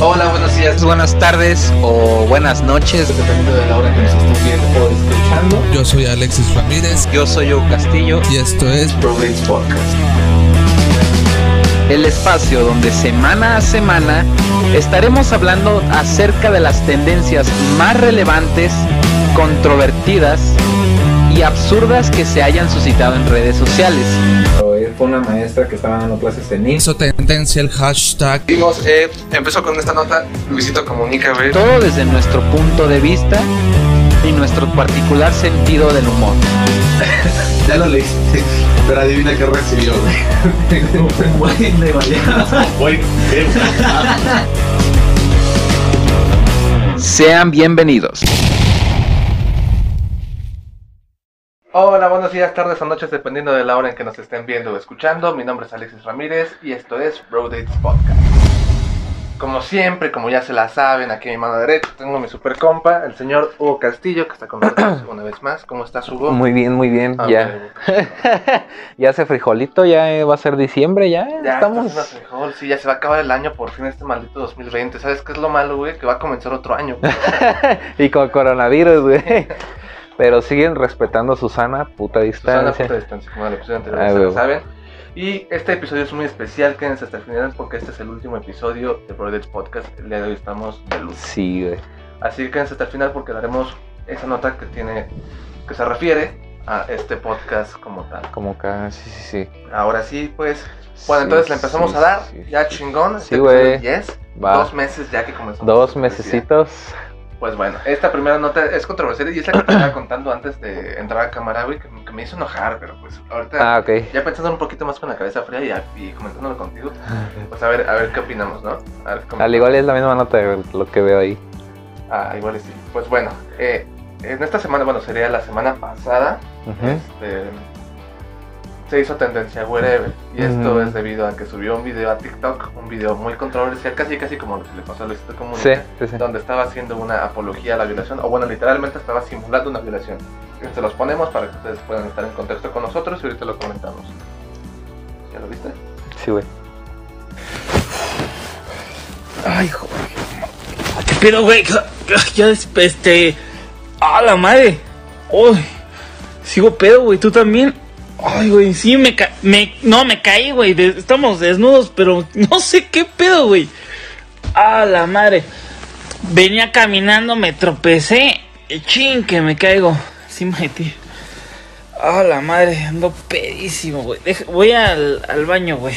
Hola, buenos días, buenas tardes o buenas noches, dependiendo de la hora que nos estén viendo o escuchando. Yo soy Alexis Ramírez Yo soy Hugo Castillo, y esto es Probates Podcast. El espacio donde semana a semana estaremos hablando acerca de las tendencias más relevantes, controvertidas y absurdas que se hayan suscitado en redes sociales. Fue una maestra que estaba dando clases de NIS. hizo tendencia el hashtag Vimos, eh, empezó con esta nota, Luisito Comunica, güey. Todo desde nuestro punto de vista y nuestro particular sentido del humor. Ya lo leíste, pero adivina qué recibió, güey. Le Sean bienvenidos. Hola, buenos días, tardes o noches, dependiendo de la hora en que nos estén viendo o escuchando. Mi nombre es Alexis Ramírez y esto es Bro Dates Podcast. Como siempre, como ya se la saben, aquí a mi mano derecha tengo mi super compa, el señor Hugo Castillo, que está con nosotros una vez más. ¿Cómo estás, Hugo? Muy bien, muy bien. Ah, ya. ya hace frijolito, ya eh, va a ser diciembre, ya. Ya estamos. estamos frijol, sí, ya se va a acabar el año por fin este maldito 2020. ¿Sabes qué es lo malo, güey? Que va a comenzar otro año. y con coronavirus, güey. Pero siguen respetando su sana puta Susana, distancia. puta distancia, como el episodio anterior, ya se lo saben. Y este episodio es muy especial, quédense hasta el final porque este es el último episodio de Brothers Podcast. El día de hoy estamos de luz. Sí, güey. Así que quédense hasta el final porque daremos esa nota que tiene, que se refiere a este podcast como tal. Como que, sí, sí, sí. Ahora sí, pues, bueno, Sí, entonces le empezamos sí, a dar, sí, ya sí. chingón. Sí, este güey. episodio 10, Va. dos meses ya que comenzamos. Dos mesecitos. Pues bueno, esta primera nota es controversial y es la que te estaba contando antes de entrar a cámara, güey, que, que me hizo enojar, pero pues ahorita... Ah, ok. Ya pensando un poquito más con la cabeza fría y, comentándolo contigo, pues a ver, a ver qué opinamos, ¿no? A ver, cómo- Al igual es la misma nota de lo que veo ahí. Ah, igual sí. Pues bueno, eh, en esta semana, bueno, sería la semana pasada, Ujú. este, se hizo tendencia wherever. Y esto es debido a que subió un video a TikTok, un video muy controversial, casi casi como lo que le pasó a Luisito Sí, Comunica, sí, sí. donde estaba haciendo una apología a la violación, o bueno, literalmente estaba simulando una violación. Se los ponemos para que ustedes puedan estar en contexto con nosotros y ahorita lo comentamos. ¿Ya lo viste? Sí, güey. Ay, joder. ¿Qué pedo, güey? Ya, este. ¡Ah, la madre! ¡Uy! Sigo pedo, güey. ¿Tú también? Ay, güey, sí, me, ca me No, me caí, güey. Estamos desnudos, pero no sé qué pedo, güey. ¡Ah, la madre! Venía caminando, me tropecé. y Chin, que me caigo. De ti. ¡Ah, la madre! Ando pedísimo, güey. Voy al, al baño, güey.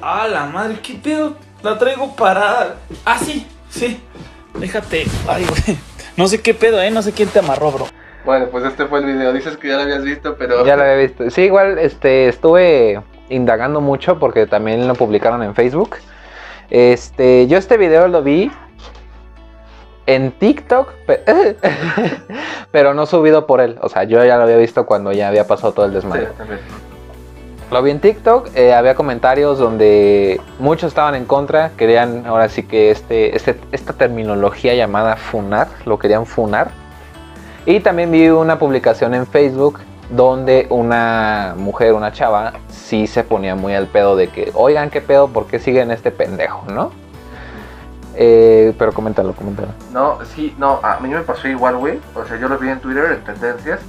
¡Ah, la madre! ¿Qué pedo? La traigo parada. Ah, sí, sí. Déjate. Ay, güey. No sé qué pedo, ¿eh? No sé quién te amarró, bro. Bueno, pues este fue el video. Dices que ya lo habías visto, pero... Ya lo había visto. Sí, igual este, estuve indagando mucho porque también lo publicaron en Facebook. Este, yo este video lo vi en TikTok, pe- pero no subido por él. O sea, yo ya lo había visto cuando ya había pasado todo el Sí, desmadre. también. Lo vi en TikTok, eh, había comentarios donde muchos estaban en contra, querían ahora sí que este, este, esta terminología llamada funar, lo querían funar. Y también vi una publicación en Facebook donde una mujer, una chava, sí se ponía muy al pedo de que, oigan, qué pedo, ¿por qué siguen este pendejo, no? Eh, pero coméntalo, coméntalo. No, sí, no, a mí me pasó igual, güey. O sea, yo lo vi en Twitter, en tendencias.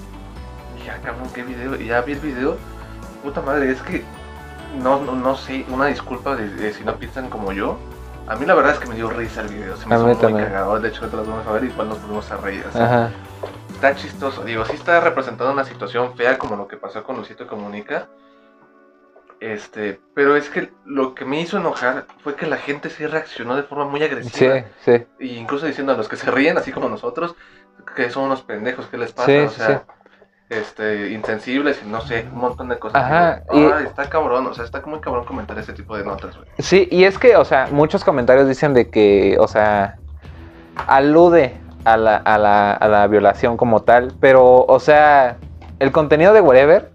Y ya, cabrón, qué video. Y ya vi el video. Puta madre, es que no, no, no sé, una disculpa de, de si no piensan como yo. A mí la verdad es que me dio risa el video, se me A hizo muy también. cagado. De hecho, ahorita lo vamos a ver y igual nos volvemos a reír. sea, Ajá. Está chistoso, digo, sí está representando una situación fea como lo que pasó con Luisito Comunica. Este, pero es que lo que me hizo enojar fue que la gente sí reaccionó de forma muy Sí, agresiva. sí. E incluso diciendo a los que se ríen, así como nosotros, que son unos pendejos, ¿qué les pasa? Sí, o sí, sea, este, insensibles y no sé, un montón de cosas. Ajá, y- está cabrón, o sea, está muy cabrón comentar ese tipo de notas, güey. Sí, y es que, o sea, muchos comentarios dicen de que, o sea, alude a la, a la, a la violación como tal, pero, o sea, el contenido de Wherever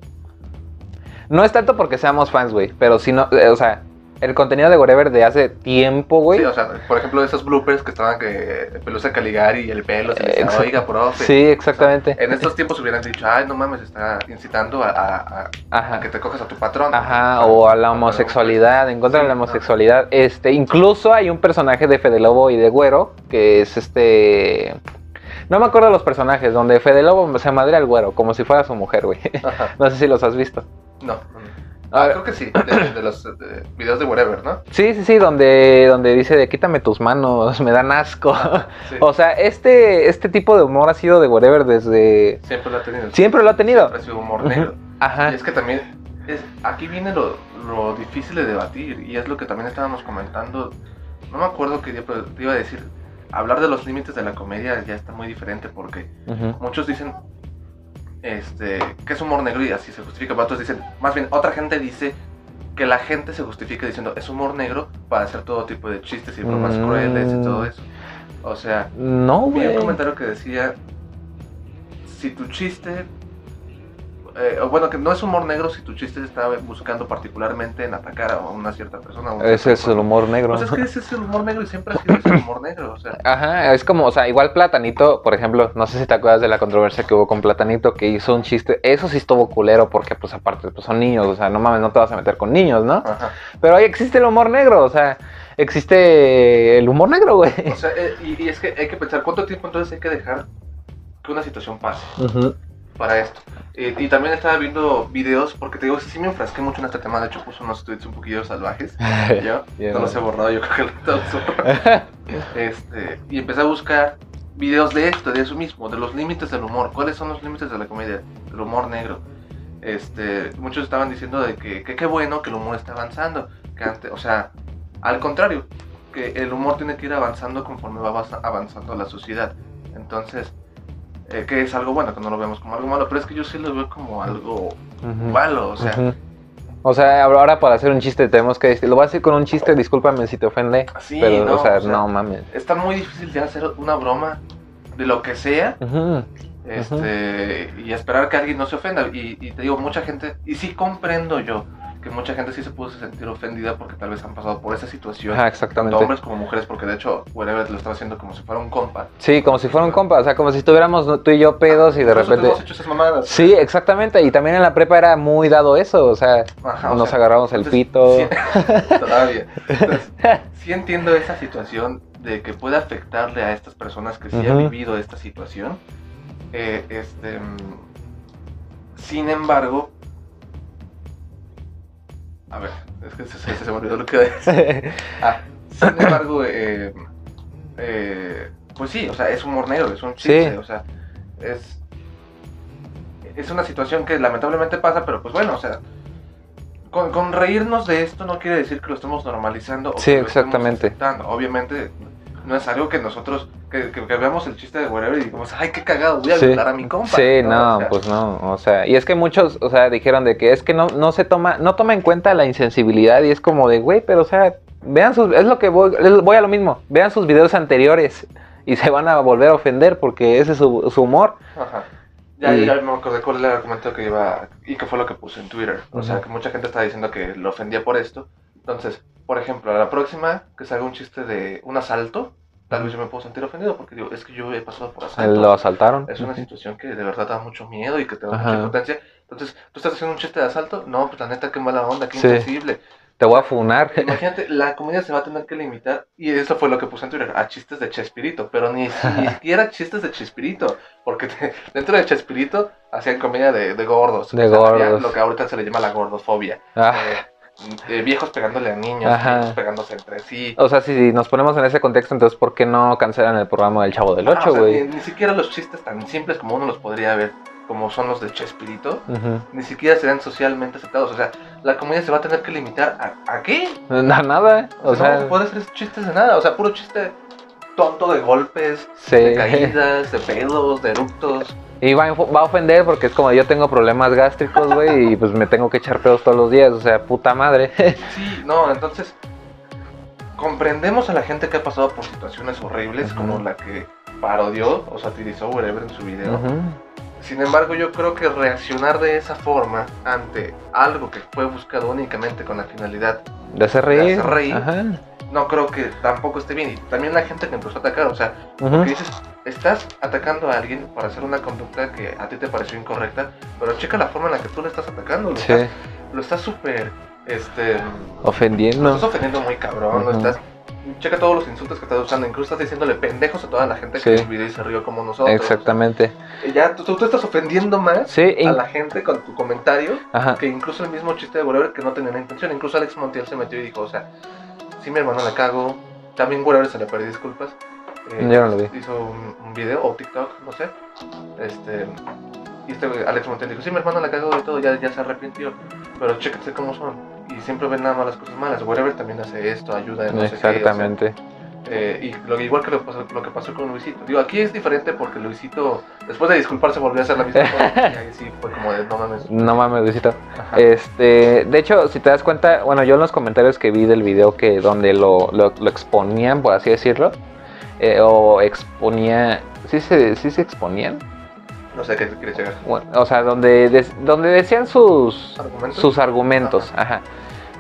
no es tanto porque seamos fans, güey, pero si no, eh, o sea, el contenido de Wherever de hace tiempo, güey. Sí, o sea, por ejemplo, esos bloopers que estaban que Pelusa Caligari y el pelo, se oiga, profe. Sí, exactamente. En estos tiempos hubieran dicho, ay, no mames, está incitando a, a- a- a Ajá. que te cojas a tu patrón. Ajá, o a la homosexualidad, en contra de la homosexualidad. Este, incluso hay un personaje de Fede Lobo y de Güero, que es este. No me acuerdo de los personajes, donde Fede Lobo se madre al güero, como si fuera su mujer, güey. Ajá. No sé si los has visto. No, no, Ah, creo que sí, de, de los de videos de Whatever, ¿no? Sí, sí, sí, donde, donde dice de quítame tus manos, me dan asco. Sí. O sea, este, este tipo de humor ha sido de Whatever desde. Siempre lo ha tenido. Siempre lo ha tenido. Siempre ha sido humor negro. Ajá. Y es que también, es, aquí viene lo, lo difícil de debatir, y es lo que también estábamos comentando. No me acuerdo qué día, pero te iba a decir. Hablar de los límites de la comedia ya está muy diferente porque Ujú. muchos dicen este, que es humor negro y así se justifica, pero otros dicen, más bien, otra gente dice que la gente se justifica diciendo es humor negro para hacer todo tipo de chistes y bromas Mm. crueles y todo eso. O sea, No, Vi un comentario que decía, si tu chiste, eh, bueno, que no es humor negro si tu chiste está buscando particularmente en atacar a una cierta persona. Ese es el humor negro. Pues es que ese es el humor negro y siempre ha sido ese el humor negro, o sea, Ajá, es como, o sea, igual Platanito, por ejemplo, no sé si te acuerdas de la controversia que hubo con Platanito, que hizo un chiste, eso sí estuvo culero, porque pues aparte, pues son niños, o sea, no mames, no te vas a meter con niños, ¿no? ajá. Pero ahí existe el humor negro, o sea, existe el humor negro, güey. O sea, eh, y, y es que hay que pensar cuánto tiempo entonces hay que dejar que una situación pase Ujú. Para esto. Eh, y también estaba viendo videos, porque te digo, sí me enfrasqué mucho en este tema, de hecho puse unos tweets un poquillo salvajes. Yo no los he borrado, yo creo que los he. Este, y empecé a buscar videos de esto, de eso mismo, de los límites del humor. ¿Cuáles son los límites de la comedia? El humor negro. Este, muchos estaban diciendo de que que qué bueno que el humor está avanzando. Que antes, o sea, al contrario, que el humor tiene que ir avanzando conforme va avanza- avanzando la sociedad. Entonces, eh, que es algo bueno, que no lo vemos como algo malo, pero es que yo sí lo veo como algo malo, o sea. O sea, ahora para hacer un chiste tenemos que decir, lo voy a decir con un chiste, discúlpame si te ofende, Sí, pero, no, o sea, o sea, no mames. está muy difícil ya hacer una broma de lo que sea Ujú. este, y esperar que alguien no se ofenda. Y, y te digo, mucha gente, y sí comprendo yo que mucha gente sí se pudo sentir ofendida porque tal vez han pasado por esa situación, Ajá, tanto exactamente. hombres como mujeres, porque de hecho, Whatever lo estaba haciendo como si fuera un compa. Sí, como si fuera un compa, o sea, como si estuviéramos tú y yo pedos y de repente... hemos hecho esas mamadas. Sí, exactamente, y también en la prepa era muy dado eso, o sea, Ajá, o nos sea, agarramos el pito. sí- todavía. Entonces, sí entiendo esa situación de que puede afectarle a estas personas que sí han Ujú. vivido esta situación. Eh, este, mm, sin embargo, a ver, es que se, se- se me olvidó lo que iba a decir. Ah, sin embargo, eh, eh, pues sí, o sea, es humor negro, es un chiste, Sí. o sea, es, es una situación que lamentablemente pasa, pero pues bueno, o sea, con, con reírnos de esto no quiere decir que lo estemos normalizando o Sí, que lo estemos exactamente. aceptando. Obviamente no es algo que nosotros, que, que- que veamos el chiste de whatever y digamos, ay, qué cagado, voy a Sí. a mi compa. Sí, no, O sea, pues no, o sea, y es que muchos, o sea, dijeron de que es que no, no se toma, no toma en cuenta la insensibilidad y es como de, güey, pero o sea, vean sus, es lo que voy, voy a lo mismo, vean sus videos anteriores y se van a volver a ofender porque ese es su, su humor. Ajá. Ya, Y- ya me acordé cuál era el argumento que iba y que fue lo que puse en Twitter. O sea, que mucha gente está diciendo que lo ofendía por esto. Entonces, por ejemplo, a la próxima que salga un chiste de un asalto, tal vez yo me puedo sentir ofendido porque digo, es que yo he pasado por asalto. Lo asaltaron. Es una situación que de verdad da mucho miedo y que te da Ajá. mucha impotencia. Entonces, ¿tú estás haciendo un chiste de asalto? No, pues la neta, qué mala onda, qué Sí. insensible. Te voy a funar. Imagínate, la comedia se va a tener que limitar, y eso fue lo que puse en Twitter, a chistes de Chespirito, pero ni, ni siquiera chistes de Chespirito, porque te- dentro de Chespirito hacían comedia de, de gordos. De O sea, había gordos. Lo que ahorita se le llama la gordofobia. Ah, Eh, eh, viejos pegándole a niños, viejos pegándose entre sí. o sea, si nos ponemos en ese contexto, entonces, ¿por qué no cancelan el programa del Chavo del Ajá, 8, o sea, güey? ni, ni siquiera los chistes tan simples como uno los podría ver, como son los de Chespirito, Ujú. ni siquiera serán socialmente aceptados. O sea, la comedia se va a tener que limitar a, ¿a qué? Na- Nada, o sea, no puede ser chistes de nada, o sea, puro chiste tonto de golpes, sí. de caídas, de pedos, de eructos. Y va va a ofender porque es como yo tengo problemas gástricos, güey, y pues me tengo que echar pedos todos los días, o sea, puta madre. Sí, no, entonces comprendemos a la gente que ha pasado por situaciones horribles como la que parodió o satirizó whatever en su video. Sin embargo, yo creo que reaccionar de esa forma ante algo que fue buscado únicamente con la finalidad De hacer reír. De hacer reír. Ajá. No creo que tampoco esté bien. Y también la gente que empezó a atacar, o sea, dices, estás atacando a alguien para hacer una conducta que a ti te pareció incorrecta, pero checa la forma en la que tú le estás atacando. Lo Sí. estás, lo estás súper, este, lo Ofendiendo. estás ofendiendo muy cabrón, lo Ujú. estás... Checa todos los insultos que estás usando, incluso estás diciéndole pendejos a toda la gente Sí. que video y se rió como nosotros. Exactamente. Y ya tú, tú- estás ofendiendo más Sí, a la gente con tu comentario Ajá. que incluso el mismo chiste de Whatever que no tenía la intención. Incluso Alex Montiel se metió y dijo, o sea, si mi hermano la cago, también Whatever se le perdió disculpas. Eh, Yo no lo vi. Hizo un, un video o TikTok, no sé. Este, y este Alex Montiel dijo, sí, mi hermano la cagó y todo, ya, ya se arrepintió. Pero chéquense cómo son. Y siempre ven nada más las cosas malas. Whatever también hace esto, ayuda en no sé qué, o sea, Exactamente. Eh, y lo, igual que lo, que pasó con Luisito. Digo, aquí es diferente porque Luisito, después de disculparse, volvió a hacer la misma cosa. Y ahí sí fue como de, no mames. No mames, Luisito. Ajá. Este, de hecho, si te das cuenta, bueno, yo en los comentarios que vi del video que donde lo, lo, lo exponían, por así decirlo, eh, o exponía, ¿sí se, sí se exponían? No sé qué quieres llegar. Bueno, o sea, donde, donde decían sus, ¿Argumentos? sus argumentos, ajá.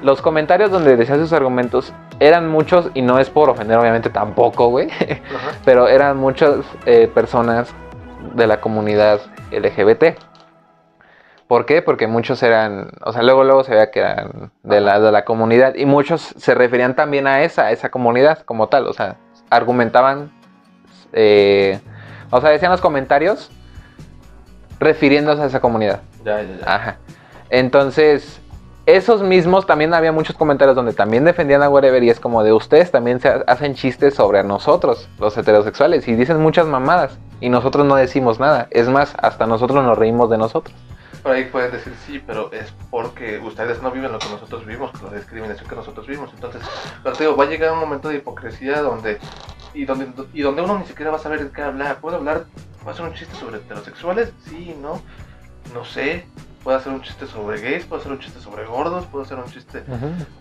Los comentarios donde decían sus argumentos eran muchos, y no es por ofender, obviamente tampoco, güey, pero eran muchas eh, personas de la comunidad LGBT. ¿Por qué? Porque muchos eran, o sea, luego luego se veía que eran de la, de la comunidad y muchos se referían también a esa, a esa comunidad como tal, o sea, argumentaban, eh, o sea, decían los comentarios refiriéndose a esa comunidad. Ya, ya, ya. Ajá. Entonces, esos mismos también había muchos comentarios donde también defendían a Whatever y es como de ustedes también se ha- hacen chistes sobre nosotros, los heterosexuales, y dicen muchas mamadas y nosotros no decimos nada. Es más, hasta nosotros nos reímos de nosotros. Por ahí puedes decir sí, pero es porque ustedes no viven lo que nosotros vivimos, la discriminación que nosotros vivimos. Entonces, pero digo, va a llegar un momento de hipocresía donde y donde y donde uno ni siquiera va a saber de qué hablar. ¿Puedo hablar? ¿Puedo hacer un chiste sobre heterosexuales? Sí, no, no sé. ¿Puedo hacer un chiste sobre gays? ¿Puedo hacer un chiste sobre gordos? ¿Puedo hacer un chiste?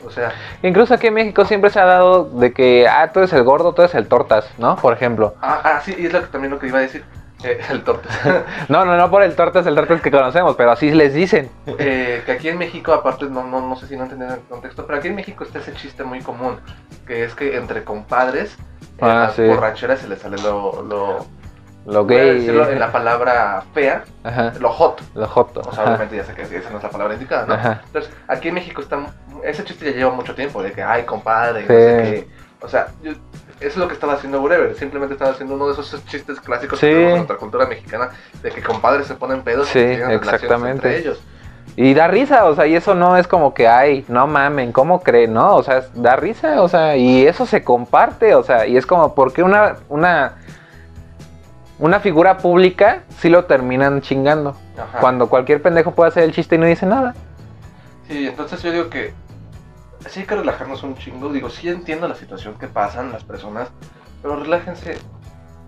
O sea, Incluso aquí en México siempre se ha dado de que, ah, tú eres el gordo, tú eres el tortas, ¿no? Por ejemplo. ah, ah, sí, y es lo que también lo que iba a decir. eh, el tortas. No, no, no por el tortas, el tortas que conocemos, pero así les dicen. Eh, que aquí en México, aparte, no, no, no sé si no entendieron el contexto, pero aquí en México está ese chiste muy común, que es que entre compadres, en Ah, las sí. borracheras se les sale lo, lo Lo voy a gay. decirlo en la palabra fea, Ajá. lo hot. Lo joto. O sea, obviamente ya sé que esa no es la palabra indicada, ¿no? Ajá. Entonces, aquí en México está, ese chiste ya lleva mucho tiempo, de que, ay, compadre, Sí. no sé qué. O sea, yo- eso es lo que estaba haciendo Whatever, simplemente estaba haciendo uno de esos chistes clásicos Sí. que tenemos en nuestra cultura mexicana, de que compadres se ponen pedos Sí, y tienen relaciones exactamente. entre ellos. Y da risa, o sea, y eso no es como que, ay, no mamen, ¿cómo creen? No, o sea, da risa, o sea, y eso se comparte, o sea, y es como, porque una, una, una figura pública sí lo terminan chingando? Ajá. Cuando cualquier pendejo puede hacer el chiste y no dice nada. Sí, entonces yo digo que sí hay que relajarnos un chingo. Digo, sí entiendo la situación que pasan las personas, pero relájense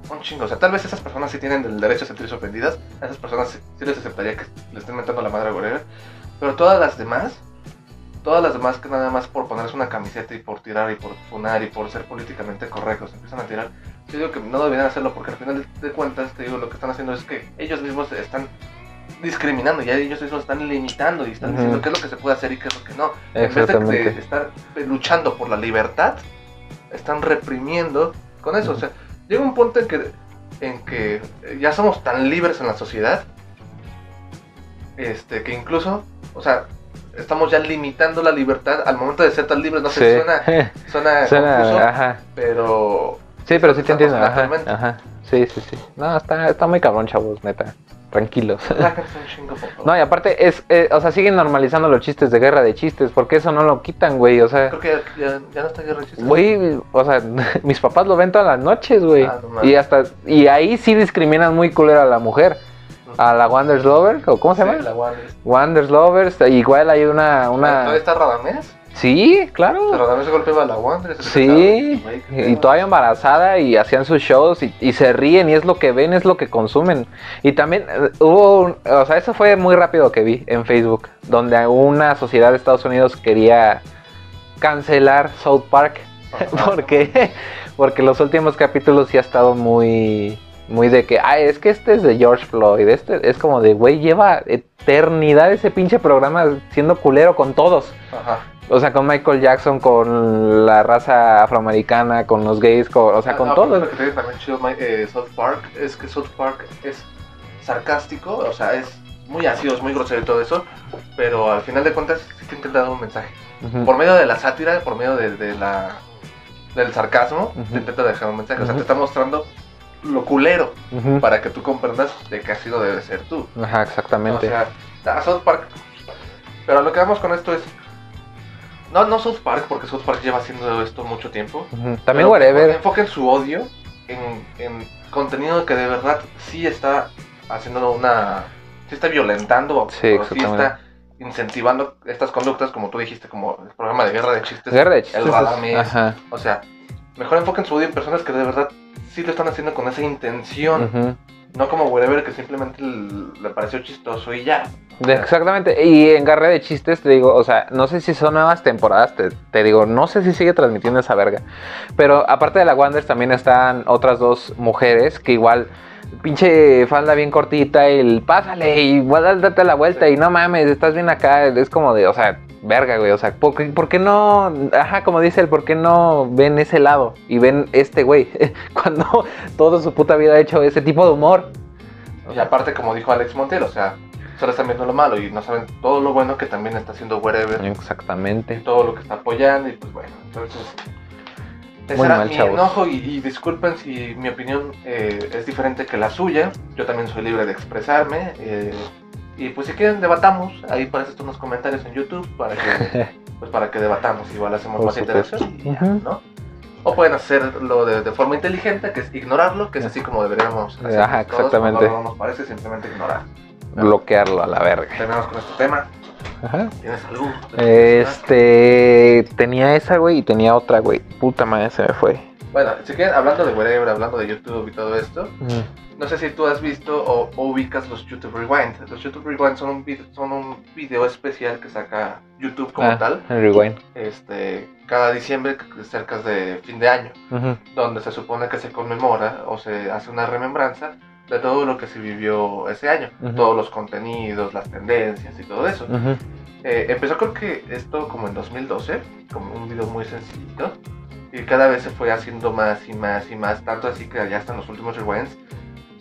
un chingo. O sea, tal vez esas personas sí tienen el derecho a sentirse ofendidas. A esas personas sí, sí les aceptaría que le estén mentando la madre a whatever. Pero todas las demás, todas las demás que nada más por ponerse una camiseta y por tirar y por funar y por ser políticamente correctos empiezan a tirar. Yo digo que no deberían hacerlo porque al final de cuentas, te digo, lo que están haciendo es que ellos mismos están discriminando, ya ellos mismos están limitando y están diciendo qué es lo que se puede hacer y qué es lo que no. En vez de, estar luchando por la libertad, están reprimiendo con eso. O sea, llega un punto en que, en que ya somos tan libres en la sociedad, este, que incluso, o sea, estamos ya limitando la libertad al momento de ser tan libres. No sé, Sí. suena, suena, Suena, confuso, ajá. pero Sí, pero sí te entiendo, ajá. Sí, sí, sí. No, está, está muy cabrón, chavos, neta. Tranquilos. No, y aparte, es, eh, o sea, siguen normalizando los chistes de guerra de chistes, porque eso no lo quitan, güey, o sea... Creo que ya, ya, no está guerra de chistes. Güey, o sea, mis papás lo ven todas las noches, güey. Ah, no y hasta y ahí sí discriminan muy culero a la mujer, a la Wonders Lover, o cómo se Sí, llama? la Wanderers. Wonders Lovers, igual hay una una ¿Todavía está Radamés? Sí, claro. Radamés se golpeaba la Wanderers. Sí, y todavía embarazada y hacían sus shows y, y se ríen y es lo que ven, es lo que consumen. Y también eh, hubo, un- o sea, eso fue muy rápido que vi en Facebook, donde una sociedad de Estados Unidos quería cancelar South Park porque porque los últimos capítulos sí ha estado muy muy de que ah es que este es de George Floyd este es como de güey lleva eternidad ese pinche programa siendo culero con todos Ajá. O sea, con Michael Jackson, con la raza afroamericana, con los gays, con- o sea, Ah, con no, todo. Lo que tiene también chido eh, South Park es que South Park es sarcástico, o sea, es muy ácido, es muy grosero y todo eso, pero al final de cuentas sí te intenta dar un mensaje. Por medio de la sátira, por medio de, de la del sarcasmo, te intenta dejar un mensaje. O sea, te está mostrando lo culero para que tú comprendas de que así lo debe ser tú. Ajá, O exactamente. sea, a South Park. Pero lo que vamos con esto es. No, no South Park, porque South Park lleva haciendo esto mucho tiempo. También whatever. Enfoquen su odio en, en contenido que de verdad sí está haciendo una. sí está violentando, Sí, o sí está incentivando estas conductas, como tú dijiste, como el programa de guerra de chistes. Guerra de El chistes. Radamés. Ajá. O sea, mejor enfoquen su odio en personas que de verdad sí lo están haciendo con esa intención. Ujú. No como whatever que simplemente le pareció chistoso y ya. Exactamente, y en Garra de Chistes te digo, o sea, no sé si son nuevas temporadas, te, te digo, no sé si sigue transmitiendo esa verga. Pero aparte de la Wanders también están otras dos mujeres que igual, pinche falda bien cortita, el pásale y igual date la vuelta y no mames, estás bien acá, es como de, o sea, verga, güey, o sea, ¿por qué, por qué no, ajá, como dice él, ¿por qué no ven ese lado y ven este güey cuando toda su puta vida ha hecho ese tipo de humor? Y aparte, como dijo Alex Montiel, o sea, solo están viendo lo malo y no saben todo lo bueno que también está haciendo whatever. Exactamente. todo lo que está apoyando y pues bueno, entonces Muy mal, mi chavos. enojo y, y disculpen si mi opinión eh, es diferente que la suya, yo también soy libre de expresarme eh, y pues si quieren debatamos, ahí para esto unos comentarios en YouTube para que pues para que debatamos, igual hacemos Por más supuesto. interacción y ya, Ujú. ¿no? O pueden hacerlo de, de forma inteligente, que es ignorarlo, que es así como deberíamos hacer Ajá, todos, exactamente. cuando no nos parece simplemente ignorar. Bloquearlo a la verga. Terminamos con este tema. Ajá. ¿Tienes algo? Este. Tenía esa, güey, y tenía otra, güey. Puta madre, se me fue. Bueno, si quieren, hablando de whatever, hablando de YouTube y todo esto, no sé si tú has visto o, o ubicas los YouTube Rewind. Los YouTube Rewind son un, vid- son un video especial que saca YouTube como Ah, tal, rewind. este, cada diciembre, cerca de fin de año, Ujú. donde se supone que se conmemora o se hace una remembranza de todo lo que se vivió ese año, Ujú. todos los contenidos, las tendencias y todo eso. Ujú. Eh, empezó creo que esto como en 2012, como un video muy sencillito. Y cada vez se fue haciendo más y más y más, tanto así que ya hasta en los últimos rewinds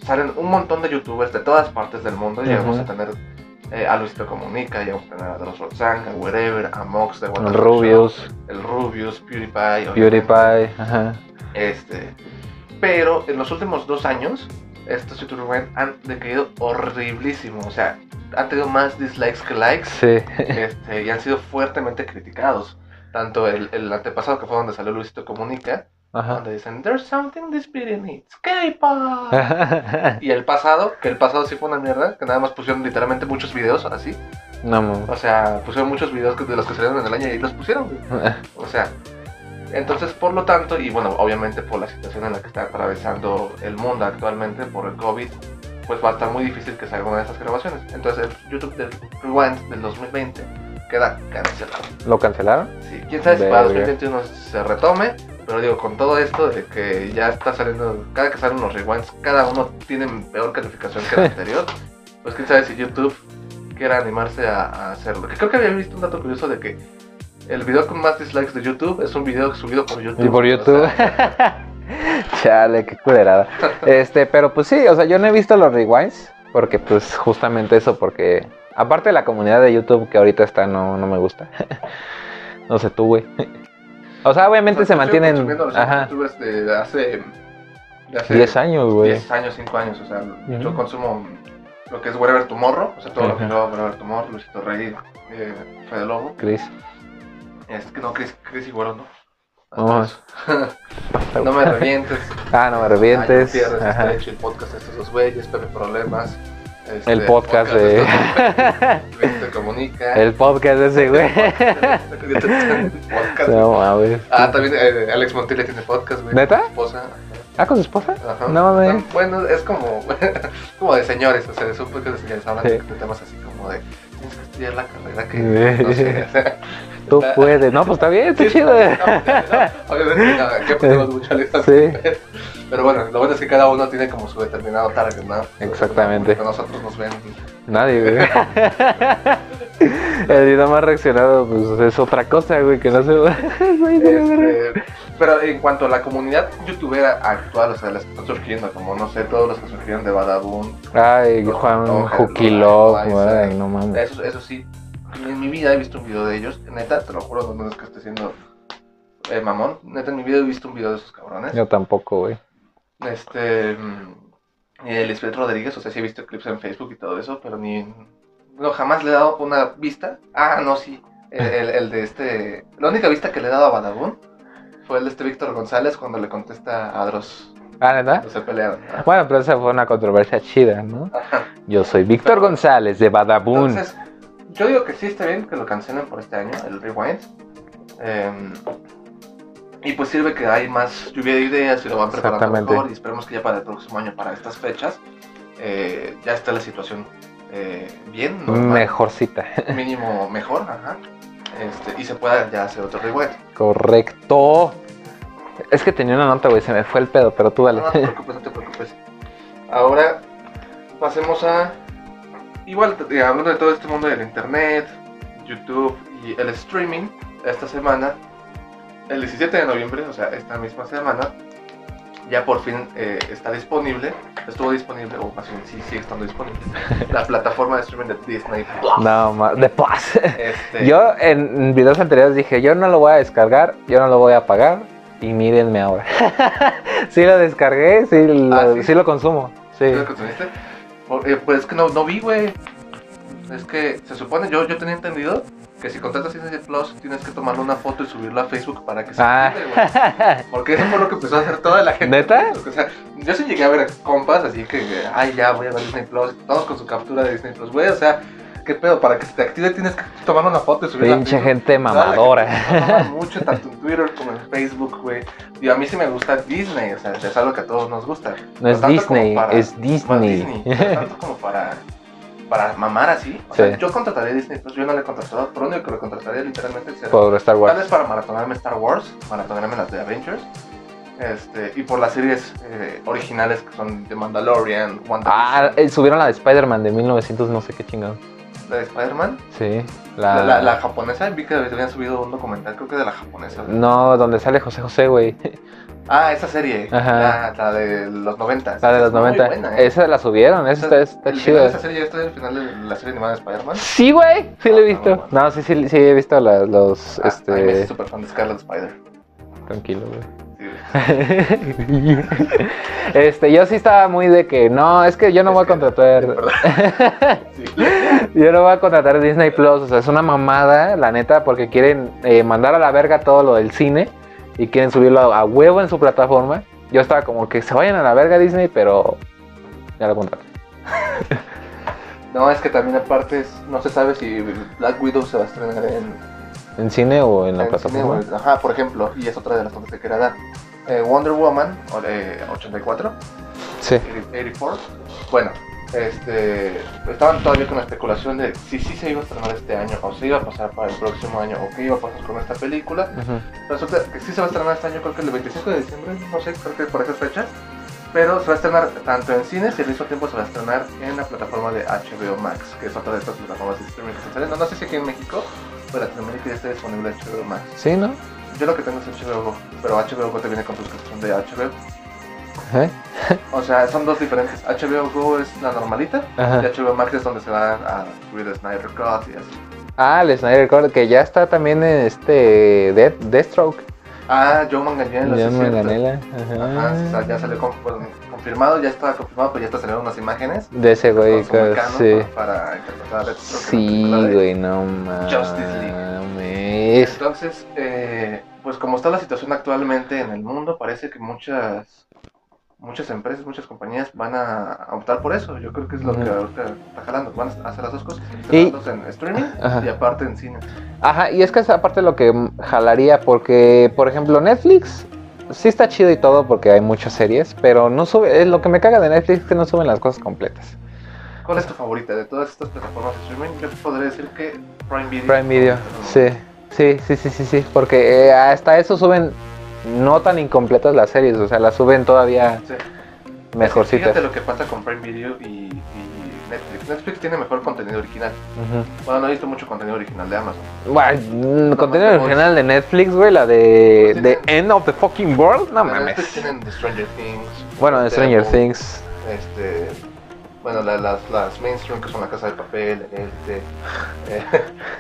salen un montón de youtubers de todas partes del mundo. Llegamos Ujú. a tener eh, a Luisito Comunica, llegamos a tener a Dross Rotzang, a Wherever, a Mox de the El Rubius, el Rubius, PewDiePie. PewDiePie, ajá. Este, pero en los últimos dos años, estos YouTube Rewind han decaído horriblísimo. O sea, han tenido más dislikes que likes Sí. este, y han sido fuertemente criticados. Tanto el, el antepasado que fue donde salió Luisito Comunica, Ajá. donde dicen, There's something this needs, K-pop. y el pasado, que el pasado sí fue una mierda, que nada más pusieron literalmente muchos videos así. no mames. O sea, pusieron muchos videos de los que salieron en el año y los pusieron. güey. O sea, entonces por lo tanto, y bueno, obviamente por la situación en la que está atravesando el mundo actualmente, por el COVID, pues va a estar muy difícil que salga una de esas grabaciones. Entonces el YouTube del Rewind del 2020 queda cancelado. ¿Lo cancelaron? Sí, quién sabe si para Verga. 2021 se retome, pero digo, con todo esto de que ya está saliendo, cada que salen los rewinds, cada uno tiene peor calificación que el anterior, pues quién sabe si YouTube quiera animarse a, a hacerlo. Que creo que había visto un dato curioso de que el video con más dislikes de YouTube es un video subido por YouTube. Y por o YouTube. sea, Chale, qué culerada. Este, pero pues sí, o sea, yo no he visto los rewinds. Porque, pues, justamente eso, porque. Aparte de la comunidad de YouTube que ahorita está, no, no me gusta. no sé tú, güey. O sea, obviamente o se sea, estoy mantienen. Ajá. youtubers de hace, de hace 10 años, güey. 10 años, 5 años. O sea, yo Ujú. consumo lo que es Wherever Tomorrow, o sea, todo lo que yo Wherever Tomorrow, Luisito Rey, eh, Fede Lobo. Chris. Es que no, Chris, Chris igual no. No. no me revientes. Ah, no me Ay, revientes. Gutiérrez, Ajá. este, el podcast de estos dos güeyes, Pepe Problemas. Este, El podcast de. Luis te comunica. El podcast de ese, güey. podcast. No mames. Ah, también eh, Alex Montilla tiene podcast, güey. ¿Neta? con su Esposa. ¿Ah, con su esposa? Ajá. No mames. Bueno, es como, como de señores, o sea, es un podcast de señores. Hablan Sí. de temas así como de tienes que estudiar la carrera que no sé. o sea, Tú puedes. No, pues está bien, está Sí, chido. no, Obviamente, no, aquí aprendemos mucho. Sí. Pero bueno, lo bueno es que cada uno tiene como su determinado target, ¿no? Exactamente. Que nosotros nos ven. Nadie, güey. El video más reaccionado, pues es otra cosa, güey, que no se Este, pero en cuanto a la comunidad youtubera actual, o sea, las que están surgiendo, como no sé, todos los que surgieron de Badabun, Ay, Juan no, no mames. eso, eso sí, en mi vida he visto un video de ellos, neta, te lo juro, no es que esté siendo eh, mamón, neta, en mi vida he visto un video de esos cabrones. Yo tampoco, güey. Este. mm, el Lisbeth Rodríguez, o sea, sí he visto clips en Facebook y todo eso, pero ni. No, jamás le he dado una vista. Ah, no, sí. El, el- el de este. La única vista que le he dado a Badabun fue el de este Víctor González cuando le contesta a Dross. Ah, ¿verdad? Se pelearon. Bueno, pero esa fue una controversia chida, ¿no? Yo soy Víctor González de Badabun. Entonces, yo digo que sí está bien que lo cancelen por este año, el Rewind. Em, y pues sirve que hay más lluvia de ideas y lo van preparando mejor. Y esperemos que ya para el próximo año, para estas fechas, eh, ya esté la situación eh, bien, Mejorcita. mínimo mejor, ajá. Este, y se pueda ya hacer otro Rewind. Correcto. Es que tenía una nota, güey, se me fue el pedo, pero tú dale. No, no te preocupes, no te preocupes. Ahora pasemos a. Igual, eh, hablando de todo este mundo del internet, YouTube y el streaming, esta semana, el 17 de noviembre, o sea, esta misma semana, ya por fin eh, está disponible, estuvo disponible, o más bien sí sigue estando disponible, la plataforma de streaming de Disney Plus. No, ma- de paz. Este, Yo en videos anteriores dije, yo no lo voy a descargar, yo no lo voy a pagar. Y mírenme ahora. sí lo descargué, sí lo, Ah, ¿sí? sí lo consumo. Sí. ¿Sí lo consumiste? Por- eh, pues es que no, no vi, güey. Es que se supone, yo, yo tenía entendido que si contratas Disney Plus tienes que tomarle una foto y subirla a Facebook para que se Ah. güey. Porque eso fue lo que empezó a hacer toda la gente. ¿Neta? O sea, yo sí llegué a ver compas, así que, ay, ya voy a ver Disney Plus, todos con su captura de Disney Plus, güey, o sea, ¿qué pedo? Para que se te active tienes que tomar una foto y subirla a Pinche gente mamadora. gente lo mucho, tanto en Twitter como en Facebook, güey. Y a mí sí me gusta Disney, o sea, es algo que a todos nos gusta. No es tanto como Disney, para- es Disney. tanto como para, para mamar así. O sea, yo contrataría Disney Plus, yo no le he contratado, pero lo único que le contrataría literalmente sería Por Star Tal vez Wars. para maratonarme Star Wars, maratonarme las de Avengers. Este, y por las series eh, originales que son The Mandalorian, WandaVision, Ah, eh, subieron la de Spider-Man de 1900, no sé qué chingado. La de Spider-Man, Sí. la... La, La, la japonesa, vi que habían subido un documental, creo que de la japonesa. No, donde sale José José, güey. Ah, esa serie, Ajá. La, la de los 90. La de los 90. Esa la subieron, esa está, está de esa chida. serie ya está en el final de la serie animada de Spider-Man. Sí, güey, sí lo he Ah, visto. bueno. No, sí, sí, sí he visto la- los, Ah, ay, me este... fan de Scarlet Spider. Tranquilo, güey. Este, yo sí estaba muy de que no, es que yo no Es voy a contratar. sí. Yo no voy a contratar Disney Plus, o sea, es una mamada, la neta, porque quieren eh, mandar a la verga todo lo del cine y quieren subirlo a, a huevo en su plataforma. Yo estaba como que se vayan a la verga Disney, pero ya lo contraté. No, es que también aparte es- no se sabe si Black Widow se va a estrenar en, ¿En cine o en la en plataforma? cine, Ajá, por ejemplo, y es otra de las cosas que quería dar. Eh, Wonder Woman o- eh, 84, Sí. 84. Bueno, este, estaban todavía con la especulación de si sí se iba a estrenar este año o si iba a pasar para el próximo año o qué iba a pasar con esta película. Ujú. Resulta que sí se va a estrenar este año, creo que el 25 de diciembre, no sé, creo que por esas fechas. Pero se va a estrenar tanto en cines y al mismo tiempo se va a estrenar en la plataforma de HBO Max, que es otra de estas plataformas de streaming que están saliendo. No sé si aquí en México, en Latinoamérica ya está disponible HBO Max. Sí, ¿no? Yo lo que tengo es HBO Go, pero HBO Go te viene con suscripción de HBO. ¿Eh? O sea, son dos diferentes. HBO Go es la normalita Ajá. y HBO Max es donde se va a subir el Snyder Cut y así. Ah, el Snyder Cut, que ya está también en este Death, Deathstroke. Ah, Joe Manganiello, sí cierto. gané la. Ajá, o sea, ya salió con- bueno, confirmado, ya estaba confirmado, pero ya está saliendo unas imágenes. De ese güey, sí. para, interpretar a Sí, güey, no mames. Justice Entonces, eh, pues como está la situación actualmente en el mundo, parece que muchas muchas empresas, muchas compañías van a optar por eso. Yo creo que es lo que ahorita está jalando. Van a hacer las dos cosas. Y- en streaming Ajá. y aparte en cine. Ajá, y es que esa parte lo que jalaría, porque, por ejemplo, Netflix sí está chido y todo porque hay muchas series, pero no sube, lo que me caga de Netflix es que no suben las cosas completas. ¿Cuál es tu favorita de todas estas plataformas de streaming? Yo podría decir que Prime Video. Prime Video, sí, sí, sí, sí, sí, sí, porque eh, hasta eso suben no tan incompletas las series, o sea, las suben todavía Sí. mejorcitas. Fíjate lo que pasa con Prime Video y, y Netflix. Netflix tiene mejor contenido original. Bueno, no he visto mucho contenido original de Amazon. Bueno, contenido original de Netflix, güey, la de Pues The tiene- End of the Fucking World, no En mames. Netflix tienen The Stranger Things. Bueno, de Stranger Things. Este, bueno, la- las, las mainstream que son La Casa de Papel, este, eh,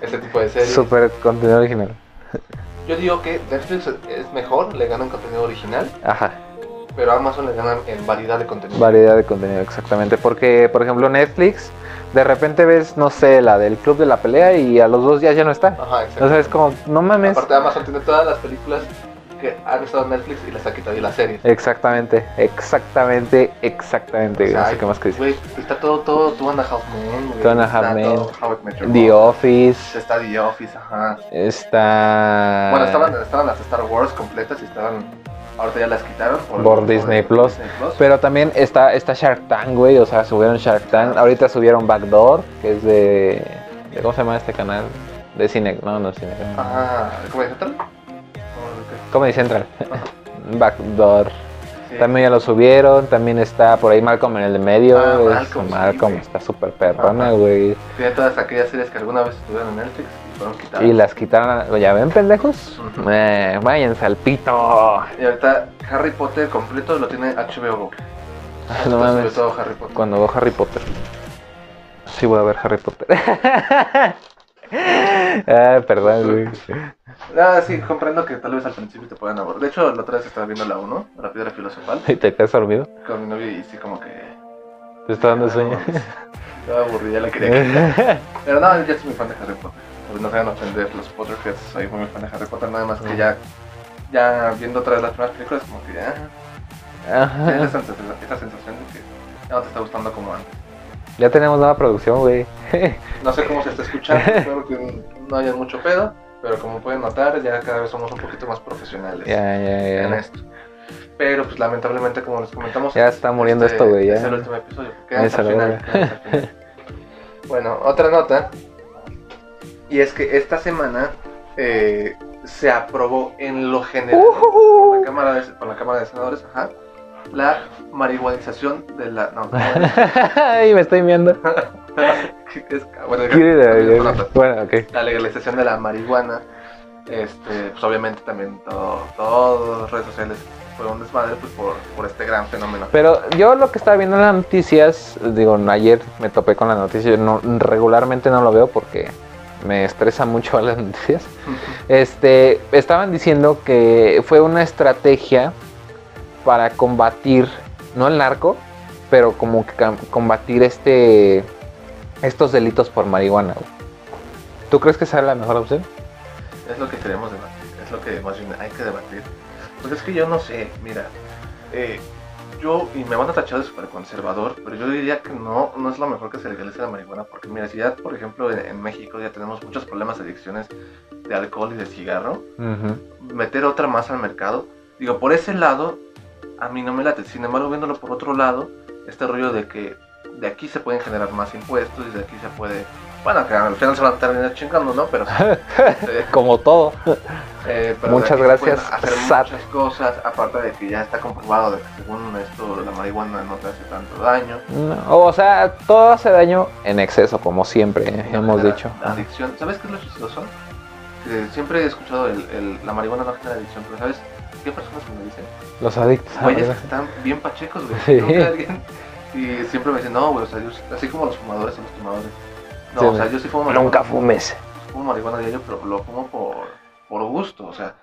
este tipo de series. Super contenido original. Yo digo que Netflix es mejor, le ganan contenido original, Ajá, pero Amazon le ganan en variedad de contenido. variedad de contenido, exactamente. Porque, por ejemplo, Netflix, de repente ves, no sé, la del Club de la Pelea y a los dos días ya no está. Ajá, exacto. O sea, es como, no mames. Aparte Amazon tiene todas las películas que han estado en Netflix y las ha quitado y las series. Exactamente, exactamente, exactamente. O sea, no sé hay- qué más que decir. Güey, está todo, todo, Two and a Half Men. Two and a Half Men. The. Office, Está The Office, ajá. está... Bueno, estaban, estaban las Star Wars completas y estaban. Ahorita ya las quitaron Por Disney Plus. Pero también está, está Shark Tank, güey. O sea, subieron Shark Tank. Ahorita subieron Backdoor, que es de, de- ¿Cómo se llama este canal? De cine. No, no es cine. Ajá, ¿cómo tal? Comedy Central. Backdoor. Sí. También ya lo subieron. También está por ahí Malcolm en el de medio. Ah, es- Malcolm, está súper perrona, güey. Tiene todas aquellas series que alguna vez estuvieron en Netflix y fueron quitadas. Y las quitaron. ¿Ya ven, pendejos? Eh, váyanse al pito. Y ahorita Harry Potter completo lo tiene HBO. Ah, no mames. sobre todo Harry Potter. Cuando veo Harry Potter. Sí, voy a ver Harry Potter. ah, perdón, güey. Ah, sí, comprendo que tal vez al principio te puedan aburrir. De hecho, la otra vez estaba viendo la 1, la piedra filosofal, ¿Y te quedas dormido? con mi novio y sí como que... ¿Te está dando sueño? Estaba aburrida, la quería quitar. Pero no, yo soy muy fan de Harry Potter. Pues no se van a ofender los Potterheads, soy muy fan de Harry Potter, nada más que ya... Ya viendo otra vez las primeras películas, como que ya... Ajá. Esa, sensación- esa sensación de que ya no te está gustando como antes. Ya tenemos nueva producción, güey. No sé cómo se está escuchando, espero que no haya mucho pedo, pero como pueden notar, ya cada vez somos un poquito más profesionales ya, ya, en esto. Pero pues lamentablemente, como les comentamos, Ya está muriendo este esto, güey. Es Ya. el último episodio. Final, final. Bueno, otra nota. Y es que esta semana eh, se aprobó en lo general por, la Cámara de, por la Cámara de Senadores ajá, la marihuanización de la. No, Ay, me estoy viendo. es, bueno, es una nota. Bueno, ok. la legalización de la marihuana. Este, pues obviamente también todo, todas las redes sociales fue un desmadre pues, por, por este gran fenómeno. Pero yo lo que estaba viendo en las noticias, digo, ayer me topé con las noticias, no, regularmente no lo veo porque me estresa mucho las noticias. Este, estaban diciendo que fue una estrategia para combatir, no el narco, pero como que combatir este estos delitos por marihuana. güey. ¿Tú crees que es la mejor opción? Es lo que queremos debatir, es lo que más bien hay que debatir. Pues es que yo no sé, mira, eh, yo, y me van a tachar de súper conservador, pero yo diría que no, no es lo mejor que se legalice la marihuana, porque mira, si ya, por ejemplo, en, en México ya tenemos muchos problemas de adicciones de alcohol y de cigarro, meter otra más al mercado, digo, por ese lado, a mí no me late, sin embargo, viéndolo por otro lado, este rollo de que de aquí se pueden generar más impuestos y de aquí se puede, bueno, que al final se van a terminar chingando, ¿no? Pero... eh, Como todo. eh, pero Muchas gracias, Hacer SAT. muchas cosas, aparte de que ya está comprobado de que según esto la marihuana no te hace tanto daño. No, o sea, todo hace daño en exceso, como siempre eh, hemos dicho. adicción. ¿Sabes qué es lo chistoso? Que siempre he escuchado el, el- la marihuana no genera adicción, pero ¿sabes qué personas me dicen? Los adictos. que están bien pachecos, güey. Sí. Y siempre me dicen, no, güey, o sea, yo, así como los fumadores son los fumadores. No, Sí, o sea, yo sí fumo marihuana. Nunca fumes. fumo marihuana diario, pero lo fumo por, por gusto, o sea,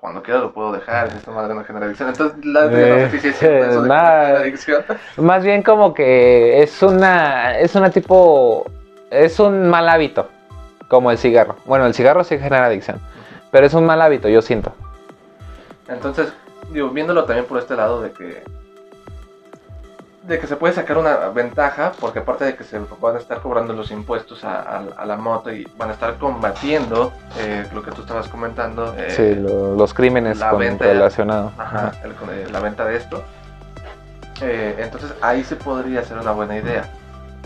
cuando quiera lo puedo dejar, esta madre no genera adicción. Entonces, la Eh, no sé si eso de nada. adicción. Más bien como que es una, es una tipo, es un mal hábito, como el cigarro. Bueno, el cigarro sí genera adicción, pero es un mal hábito, yo siento. Entonces, digo, viéndolo también por este lado de que de que se puede sacar una ventaja, porque aparte de que se van a estar cobrando los impuestos a, a- a la moto y van a estar combatiendo eh, lo que tú estabas comentando, eh, sí, lo- los crímenes la con venta- relacionados. Ajá, el- con, eh, la venta de esto. Eh, entonces ahí se podría hacer una buena idea.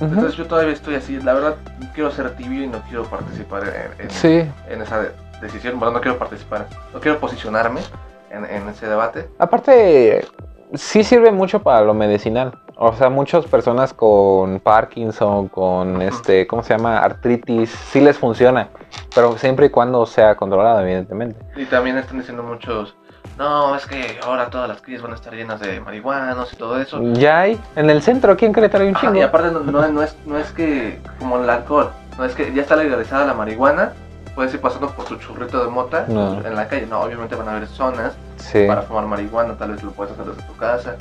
Entonces yo todavía estoy así, la verdad quiero ser tibio y no quiero participar en, en- Sí, en esa de- decisión, bueno, no quiero participar, no quiero posicionarme en, en ese debate. aparte sí sirve mucho para lo medicinal. O sea, muchas personas con Parkinson, con este, ¿cómo se llama? Artritis, sí les funciona. Pero siempre y cuando sea controlado, evidentemente. Y también están diciendo muchos, no, es que ahora todas las calles van a estar llenas de marihuanos y todo eso. Ya hay, en el centro, aquí en Querétaro hay un chingo. y aparte no, no- no es, no es que como el alcohol, no es que ya está legalizada la marihuana, puedes ir pasando por tu churrito de mota No. en la calle. No, obviamente van a haber zonas Sí. para fumar marihuana, tal vez lo puedes hacer desde tu casa.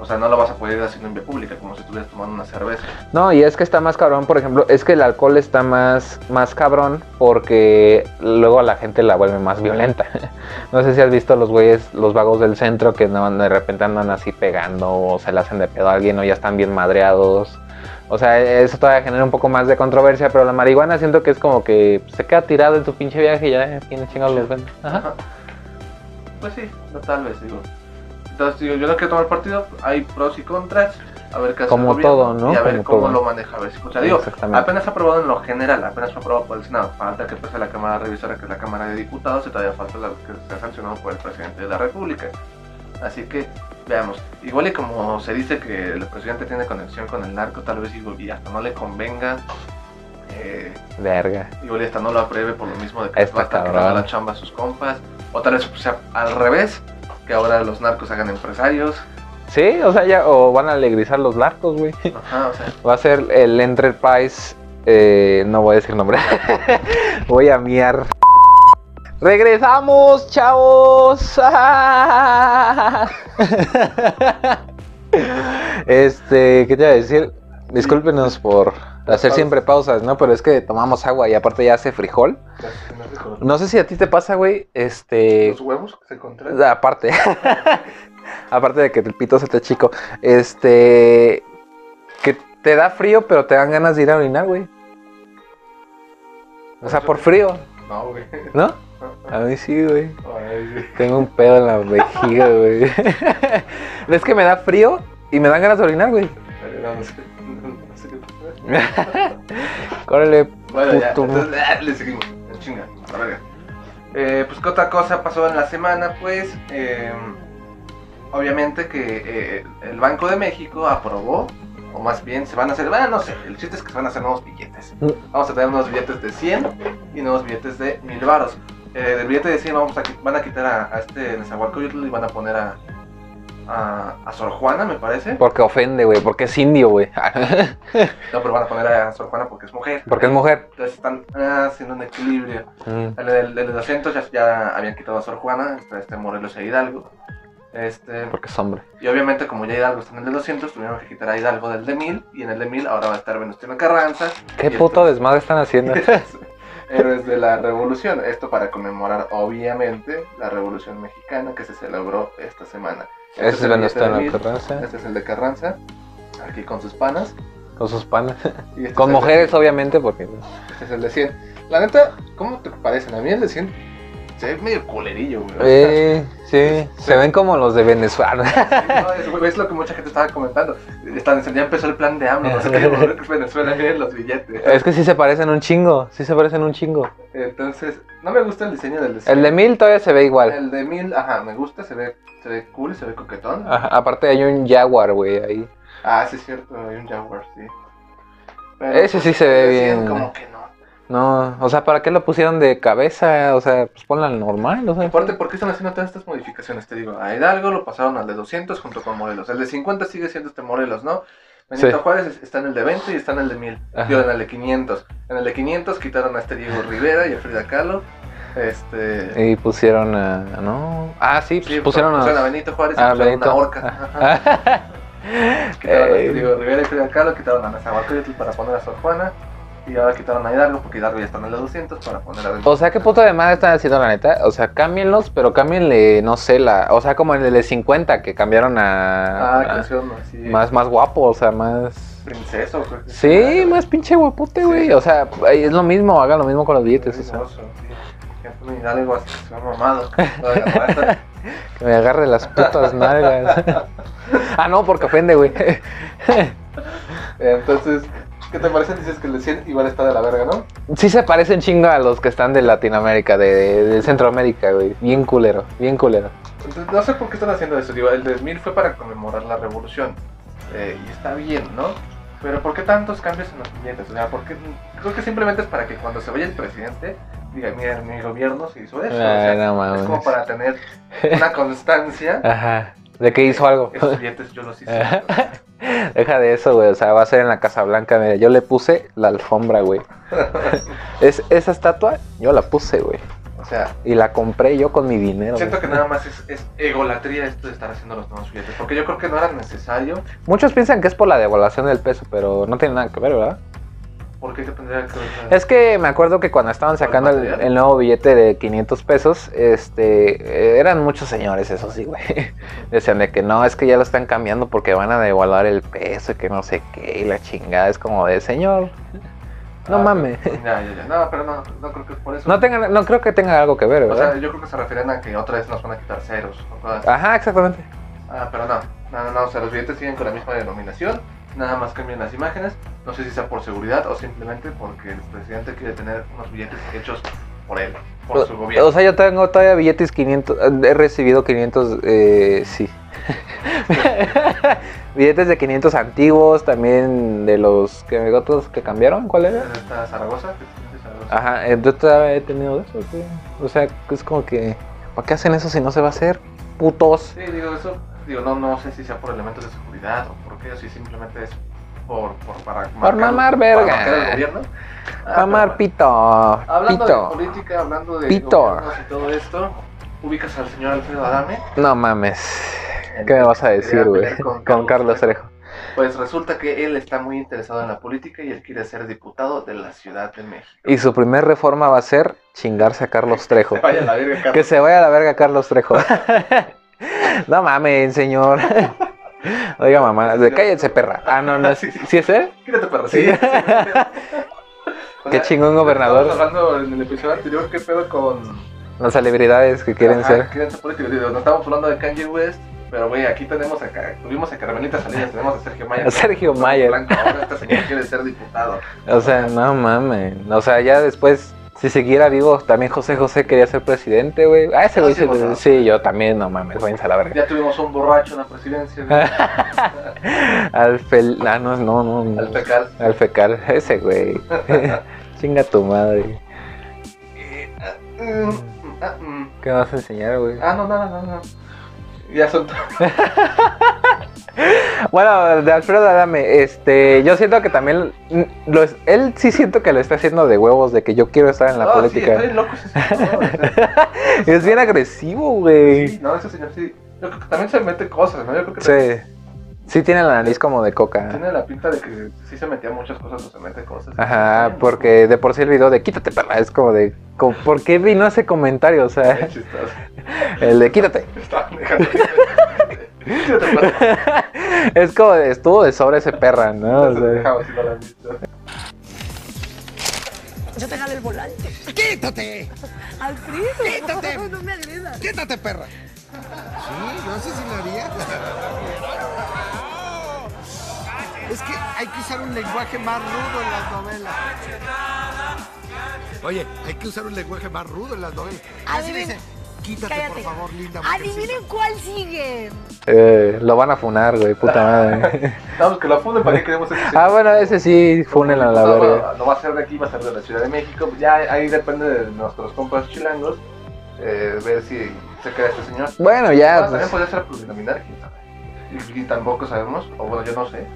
O sea, no lo vas a poder ir haciendo en vía pública, como si estuvieras tomando una cerveza. No, y es que está más cabrón, por ejemplo, es que el alcohol está más, más cabrón porque luego a la gente la vuelve más violenta. No sé si has visto los güeyes, los vagos del centro que no, de repente andan así pegando o se le hacen de pedo a alguien o ya están bien madreados. O sea, eso todavía genera un poco más de controversia, pero la marihuana siento que es como que se queda tirado en tu pinche viaje y ya, ¿quién chingados los vende? Ajá. Pues sí, no, tal vez, digo. Entonces, digo, yo no quiero tomar partido, hay pros y contras, a ver qué hace Como el todo, ¿no? Y a ver Como cómo todo. lo maneja, a ver si o sea, digo, apenas aprobado en lo general, apenas fue aprobado por el Senado, falta que pase la Cámara Revisora, que es la Cámara de Diputados, y todavía falta la que sea sancionado por el presidente de la República. Así que, veamos, igual y como se dice que el presidente tiene conexión con el narco, tal vez y hasta no le convenga, eh, Verga. Igual y hasta no lo apruebe por lo mismo de que Está les basta que la chamba a sus compas. O tal vez sea al revés, que ahora los narcos hagan empresarios. Sí, o sea, ya, o van a alegrizar los narcos, güey. Ajá, o sea, Va a ser el Enterprise. eh, no voy a decir nombre. voy a miar. Regresamos, chavos. este, ¿qué te iba a decir? Discúlpenos por hacer siempre pausas, ¿no? Pero es que tomamos agua y aparte ya hace frijol. No sé si a ti te pasa, güey. Este. los huevos que se contraen. Aparte. Aparte de que el pito se te chico. Este. Que te da frío, pero te dan ganas de ir a orinar, güey. O sea, por frío, No, güey. ¿no? A mí sí, güey. Sí. Tengo un pedo en la vejiga, güey. es que me da frío y me dan ganas de orinar, güey. No, sé, no sé qué. Córrele, Bueno, ya, entonces ah, le seguimos. Chinga, a. Eh, pues, ¿qué otra cosa pasó en la semana? Pues, eh, obviamente que eh, el Banco de México aprobó, o más bien se van a hacer, bueno, no sé, el chiste es que se van a hacer nuevos billetes. Mm. Vamos a tener nuevos billetes de 100 y nuevos billetes de 1000 varos. Eh, del billete de 100 vamos a, van a quitar a, a este Nezahualcóyotl y van a poner a, a, a Sor Juana, me parece. Porque ofende, güey. Porque es indio, güey. No, pero van a poner a Sor Juana porque es mujer. porque es mujer. Entonces están haciendo un equilibrio. Mm. El del, del 200 ya, ya habían quitado a Sor Juana, este Morelos e Hidalgo. Este, Porque es hombre. y obviamente como ya Hidalgo está en el de 200, tuvieron que quitar a Hidalgo del de 1000 y en el de 1000 ahora va a estar Venustiano Carranza. ¿Qué puto estos desmadre están haciendo? Héroes de la Revolución. Esto para conmemorar obviamente la Revolución Mexicana que se celebró esta semana. Este es el de Venustiano 1000, Carranza. Este es el de Carranza, aquí con sus panas. Con sus panas. este Con de mujeres, obviamente, porque. Este es el de 100. La neta, ¿cómo te parecen? A mí el de 100 se ve medio culerillo, güey. Eh, sí, se ven como los de Venezuela. No, es, lo que mucha gente estaba comentando. Ya empezó el plan de AMLO, no sé qué, Venezuela, miren los billetes. Es que sí se parecen un chingo, sí se parecen un chingo. Entonces, no me gusta el diseño del de 100. El de mil todavía se ve igual. El de 1000, ajá, me gusta, se ve, se ve cool, se ve coquetón. Ajá, aparte hay un Jaguar, güey, ahí. Ah, sí es cierto, hay un Jaguar, sí. Pero, Ese sí se ve el de 100 bien. Como que no. O sea, ¿para qué lo pusieron de cabeza? O sea, pues ponla normal, o sea. Aparte, ¿por qué están haciendo todas estas modificaciones? Te digo, a Hidalgo lo pasaron al de 200 junto con Morelos. El de 50 sigue siendo este Morelos, ¿no? Benito Sí. Juárez es- está en el de 20 y está en el de 1000. Ajá. Digo, en el de 500. En el de 500 quitaron a este Diego Rivera y a Frida Kahlo. Este. Y pusieron a. ¿No? Ah, sí, pues sí, pusieron pusieron a a. Benito Juárez y a pusieron Benito. una horca. Ajá. Quitaron a este Diego Rivera y Frida Kahlo, quitaron a Nezahualcóyotl para poner a Sor Juana. Y ahora quitaron a Hidalgo porque Hidalgo ya está en de 200 para poner a O sea, ¿qué puto de madre están haciendo la neta? O sea, cámbienlos, pero cámbienle, no sé, la. O sea, como en el de 50 que cambiaron a. Ah, a- así. más, más guapo, o sea, más. Princeso, creo que Sí, más pinche guapote, güey. Sí. O sea, es lo mismo, hagan lo mismo con los billetes. O sea, Hermoso, sí. Ya pone Hidalgo así que se mamado. Que me agarre las putas nalgas. ah, no, porque ofende, güey. Entonces, ¿qué te parece? Dices que el de 100 igual está de la verga, ¿no? Sí se parecen chingo a los que están de Latinoamérica, de, Centroamérica, güey. Bien culero, bien culero. No sé por qué están haciendo eso. Digo, el de 1000 fue para conmemorar la revolución. eh, y está bien, ¿no? Pero ¿por qué tantos cambios en los billetes? O sea, porque creo que simplemente es para que cuando se vaya el presidente diga, mira, mi gobierno se hizo eso. o sea, no mames. es como para tener una constancia. Ajá. De que hizo algo. Esos billetes yo los hice. Deja de eso, güey. O sea, va a ser en la Casa Blanca. Mira, yo le puse la alfombra, güey. es, esa estatua, yo la puse, güey. O sea, Y la compré yo con mi dinero. siento güey. que nada más es, es egolatría esto de estar haciendo los nuevos billetes. Porque yo creo que no era necesario. Muchos piensan que es por la devaluación del peso, pero no tiene nada que ver, ¿verdad? Porque qué tendría que ver? Es que me acuerdo que cuando estaban ¿Por sacando el, nuevo billete de 500 pesos, este, eh, eran muchos señores, eso sí, güey. Decían de que no, es que ya lo están cambiando porque van a devaluar el peso y que no sé qué, y la chingada es como de señor. No Ah, mames. Ya, ya, ya. No, pero no, no creo que es por eso. No, tenga, no creo que tenga algo que ver, O ¿verdad? sea, yo creo que se refieren a que otra vez nos van a quitar ceros. o cosas. Ajá, exactamente. Ah, pero no, no, no, no, o sea, los billetes siguen con la misma denominación, nada más cambian las imágenes, no sé si sea por seguridad o simplemente porque el presidente quiere tener unos billetes hechos por él, por su gobierno. o sea, yo tengo todavía billetes 500, eh, he recibido 500, eh, sí. billetes de 500 antiguos, también de los que otros que cambiaron, ¿cuál era? Esta Zaragoza, Zaragoza. Ajá, yo todavía he tenido eso, güey. O sea, es como que, ¿para qué hacen eso si no se va a hacer? Putos. Sí, digo, eso, digo, no, no sé si sea por elementos de seguridad o por qué, o si simplemente es por, por para marcar- mamar para verga. marcar el gobierno. Ah, Amar pero pito. Hablando Pito. de política, hablando de Pito. gobiernos y todo esto, ubicas al señor Alfredo Adame. No mames. ¿Qué me que vas a decir, güey? Con, Carlos Trejo. Pues resulta que él está muy interesado en la política y él quiere ser diputado de la Ciudad de México. Y su primer reforma va a ser chingarse a Carlos Trejo. Se vaya a la verga, Carlos. Que se vaya a la verga Carlos Trejo. no mames, señor. Oiga, mamá, de cállate, perra. Ah, no, no. Sí, sí. ¿Sí es él? Quítate. Sí. sí. O Qué sea, chingón gobernador. Estábamos hablando en el episodio anterior, ¿qué pedo con. Las celebridades que quieren Ajá, ser. quieren ser políticos. Digo, no estamos hablando de Kanye West, pero güey, aquí tenemos acá, tuvimos a Carmelita Salinas, tenemos a Sergio Mayer. A Sergio Mayer. blanco, Ahora quiere ser diputado. O sea, no mames. O sea, ya después, si siguiera vivo, también José José quería ser presidente, güey. Ah, ese Ah, güey sí, se- vos, Sí, yo también, no mames, váyanse a la verga. Ya tuvimos un borracho en la presidencia. Al fel... Ah, no, no, no. Al fecal. Al fecal, ese güey. Chinga tu madre. Mm, ah, mm. ¿Qué vas a enseñar, güey? Ah, no, no, no, no. Ya son. Bueno, de Alfredo Adame, este, yo siento que también lo es- él sí siento que lo está haciendo de huevos, de que yo quiero estar en la política. Sí, estoy loco Es bien agresivo, güey. sí, no, ese señor sí. Yo creo que también se mete cosas, ¿no? Yo creo que Sí. Sí tiene la nariz como de coca. tiene la pinta de que sí se metía muchas cosas o se mete cosas. Ajá, porque de por sí el video de quítate, perra, es como de, como, ¿por qué vino ese comentario? O sea, el de quítate. Es como de, estuvo de sobre ese perra, ¿no? O sea. Yo te jalo el volante. ¡Quítate! Alfredo. Quítate. No me agredas. ¡Quítate, perra! Sí, no sé si lo haría. Es que hay que usar un lenguaje más rudo en las novelas. Oye, hay que usar un lenguaje más rudo en las novelas. Así dice, quítate Cállate. por favor, linda mujercita". Adivinen cuál sigue. eh, lo van a funar, güey, puta madre. Vamos, que lo funden para que queremos ese Ah, bueno, ese sí, funen a la no, verga. no va a ser de aquí, va a ser de la Ciudad de México. Pues Ya ahí depende de nuestros compas chilangos. eh, ver si se queda este señor. Bueno, ya, Bueno, también pues, podría ser plurinominal, quién sabe. Y, y tampoco sabemos, o bueno, yo no sé,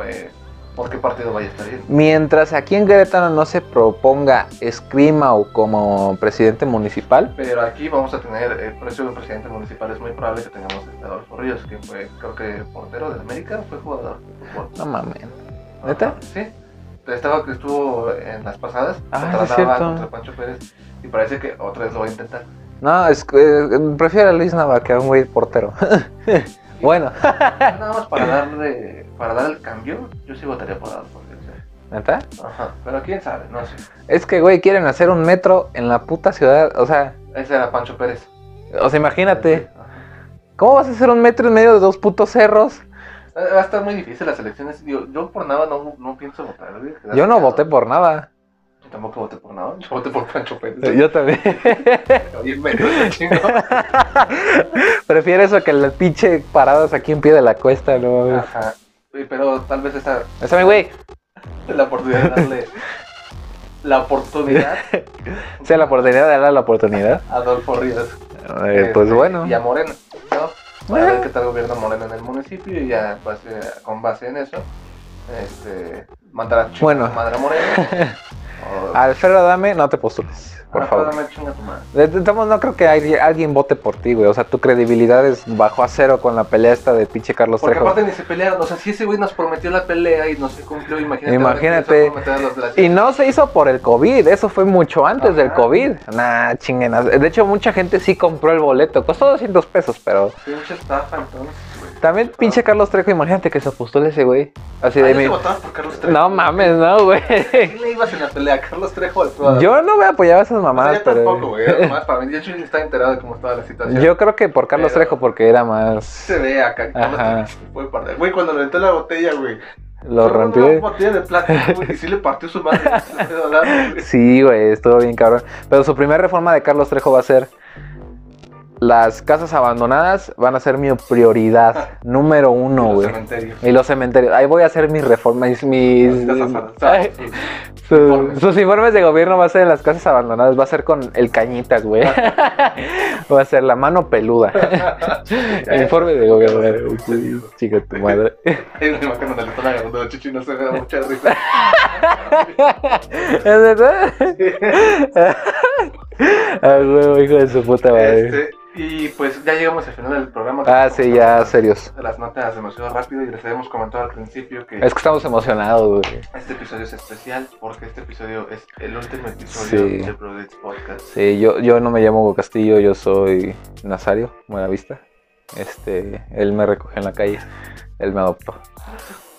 pues, por qué partido vaya a estar yendo. mientras aquí en Querétaro no se proponga Screamau como presidente municipal, Pero aquí vamos a tener el precio de un presidente municipal. Es muy probable que tengamos a Adolfo Ríos, que fue, creo que, portero de América, fue jugador de fútbol. no mames. ¿Neta? Ajá, Sí. Estaba que estuvo en las pasadas, Ah, sí, contra Pancho Pérez, y parece que otra vez lo va a intentar. No, es, eh, prefiero a Luis Nava que a un güey portero. bueno, Nada más para darle, para dar el cambio, yo sí votaría por Adolfo Ríos. eh. ¿neta? Ajá, pero quién sabe, no sé. Es que, güey, quieren hacer un metro en la puta ciudad. O sea, Ese era Pancho Pérez. o sea, imagínate. ¿Cómo vas a hacer un metro en medio de dos putos cerros? Eh, Va a estar muy difícil las elecciones. Yo por nada no, no pienso votar. güey. Yo no voté por nada. tampoco voté por nada. Yo voté por Pancho Pérez. Yo también. Prefiero eso que las pinche paradas aquí en pie de la cuesta, no. Ajá. Pero tal vez esta Esa mi güey. la oportunidad de darle la oportunidad Sea la oportunidad de darle la oportunidad. a Adolfo Ríos. Eh, pues Este, bueno. Y a Morena, ¿no? Bueno. A ver qué tal gobierna Morena en el municipio y ya base- con base en eso, este, mandar a Bueno. madre Morena. Alfredo Adame, no te postules, por Ah, favor. dame chinga tu madre. De- de todos modos, no creo que hay- alguien vote por ti, güey. O sea, tu credibilidad es bajo a cero con la pelea esta de pinche Carlos Porque Trejo. aparte ni se pelearon, o sea, si ese güey nos prometió la pelea y no se cumplió, imagínate. ahora Imagínate. empieza a prometer a los de Y no se hizo por el COVID, eso fue mucho antes del Ajá. COVID. Nah, chinguenas. De hecho, mucha gente sí compró el boleto. Costó 200 pesos, pero Pinche estafa, entonces. También pinche Carlos Trejo, imagínate que se postule ese güey. Así Ah, de ¿ya mí. por Carlos Trejo? No mames, no, güey. ¿Quién le ibas en la pelea? ¿Carlos Trejo o? Yo no me apoyaba esas O sea, mamadas, yo tampoco, pero. güey. era nomás para mí. Yo hecho ni estaba enterado de cómo estaba la situación. Yo creo que por Carlos Pero- Trejo, porque era más. se ve acá. Carlos Ajá. Trejo Güey, cuando le aventó la botella, güey. Lo Una rompió. botella de güey. Y sí le partió su madre. Güey. Sí, güey, estuvo bien cabrón. Pero su primera reforma de Carlos Trejo va a ser. Las casas abandonadas van a ser mi prioridad número uno, Los güey. cementerios. Y los cementerios. Ahí voy a hacer mis reformas, mis... Ay, Informes. sus informes de gobierno va a ser en las casas abandonadas, va a ser con el cañitas, güey. va a ser la mano peluda. el informe de gobierno. Chica tu madre. Hay una imagen donde le están agarrando chichi y no se da mucha risa. ¿Es verdad? Ah, huevo, hijo de su puta madre. Este, y pues ya llegamos al final del programa. Ah, sí, ya, serios. Las notas demasiado rápido y les habíamos comentado al principio que Es que estamos emocionados, güey. este episodio es especial porque este episodio es el último episodio Sí. de Brothers Podcast. Sí, yo, yo no me llamo Hugo Castillo, yo soy Nazario, buena vista. Este, él me recogió en la calle, él me adoptó.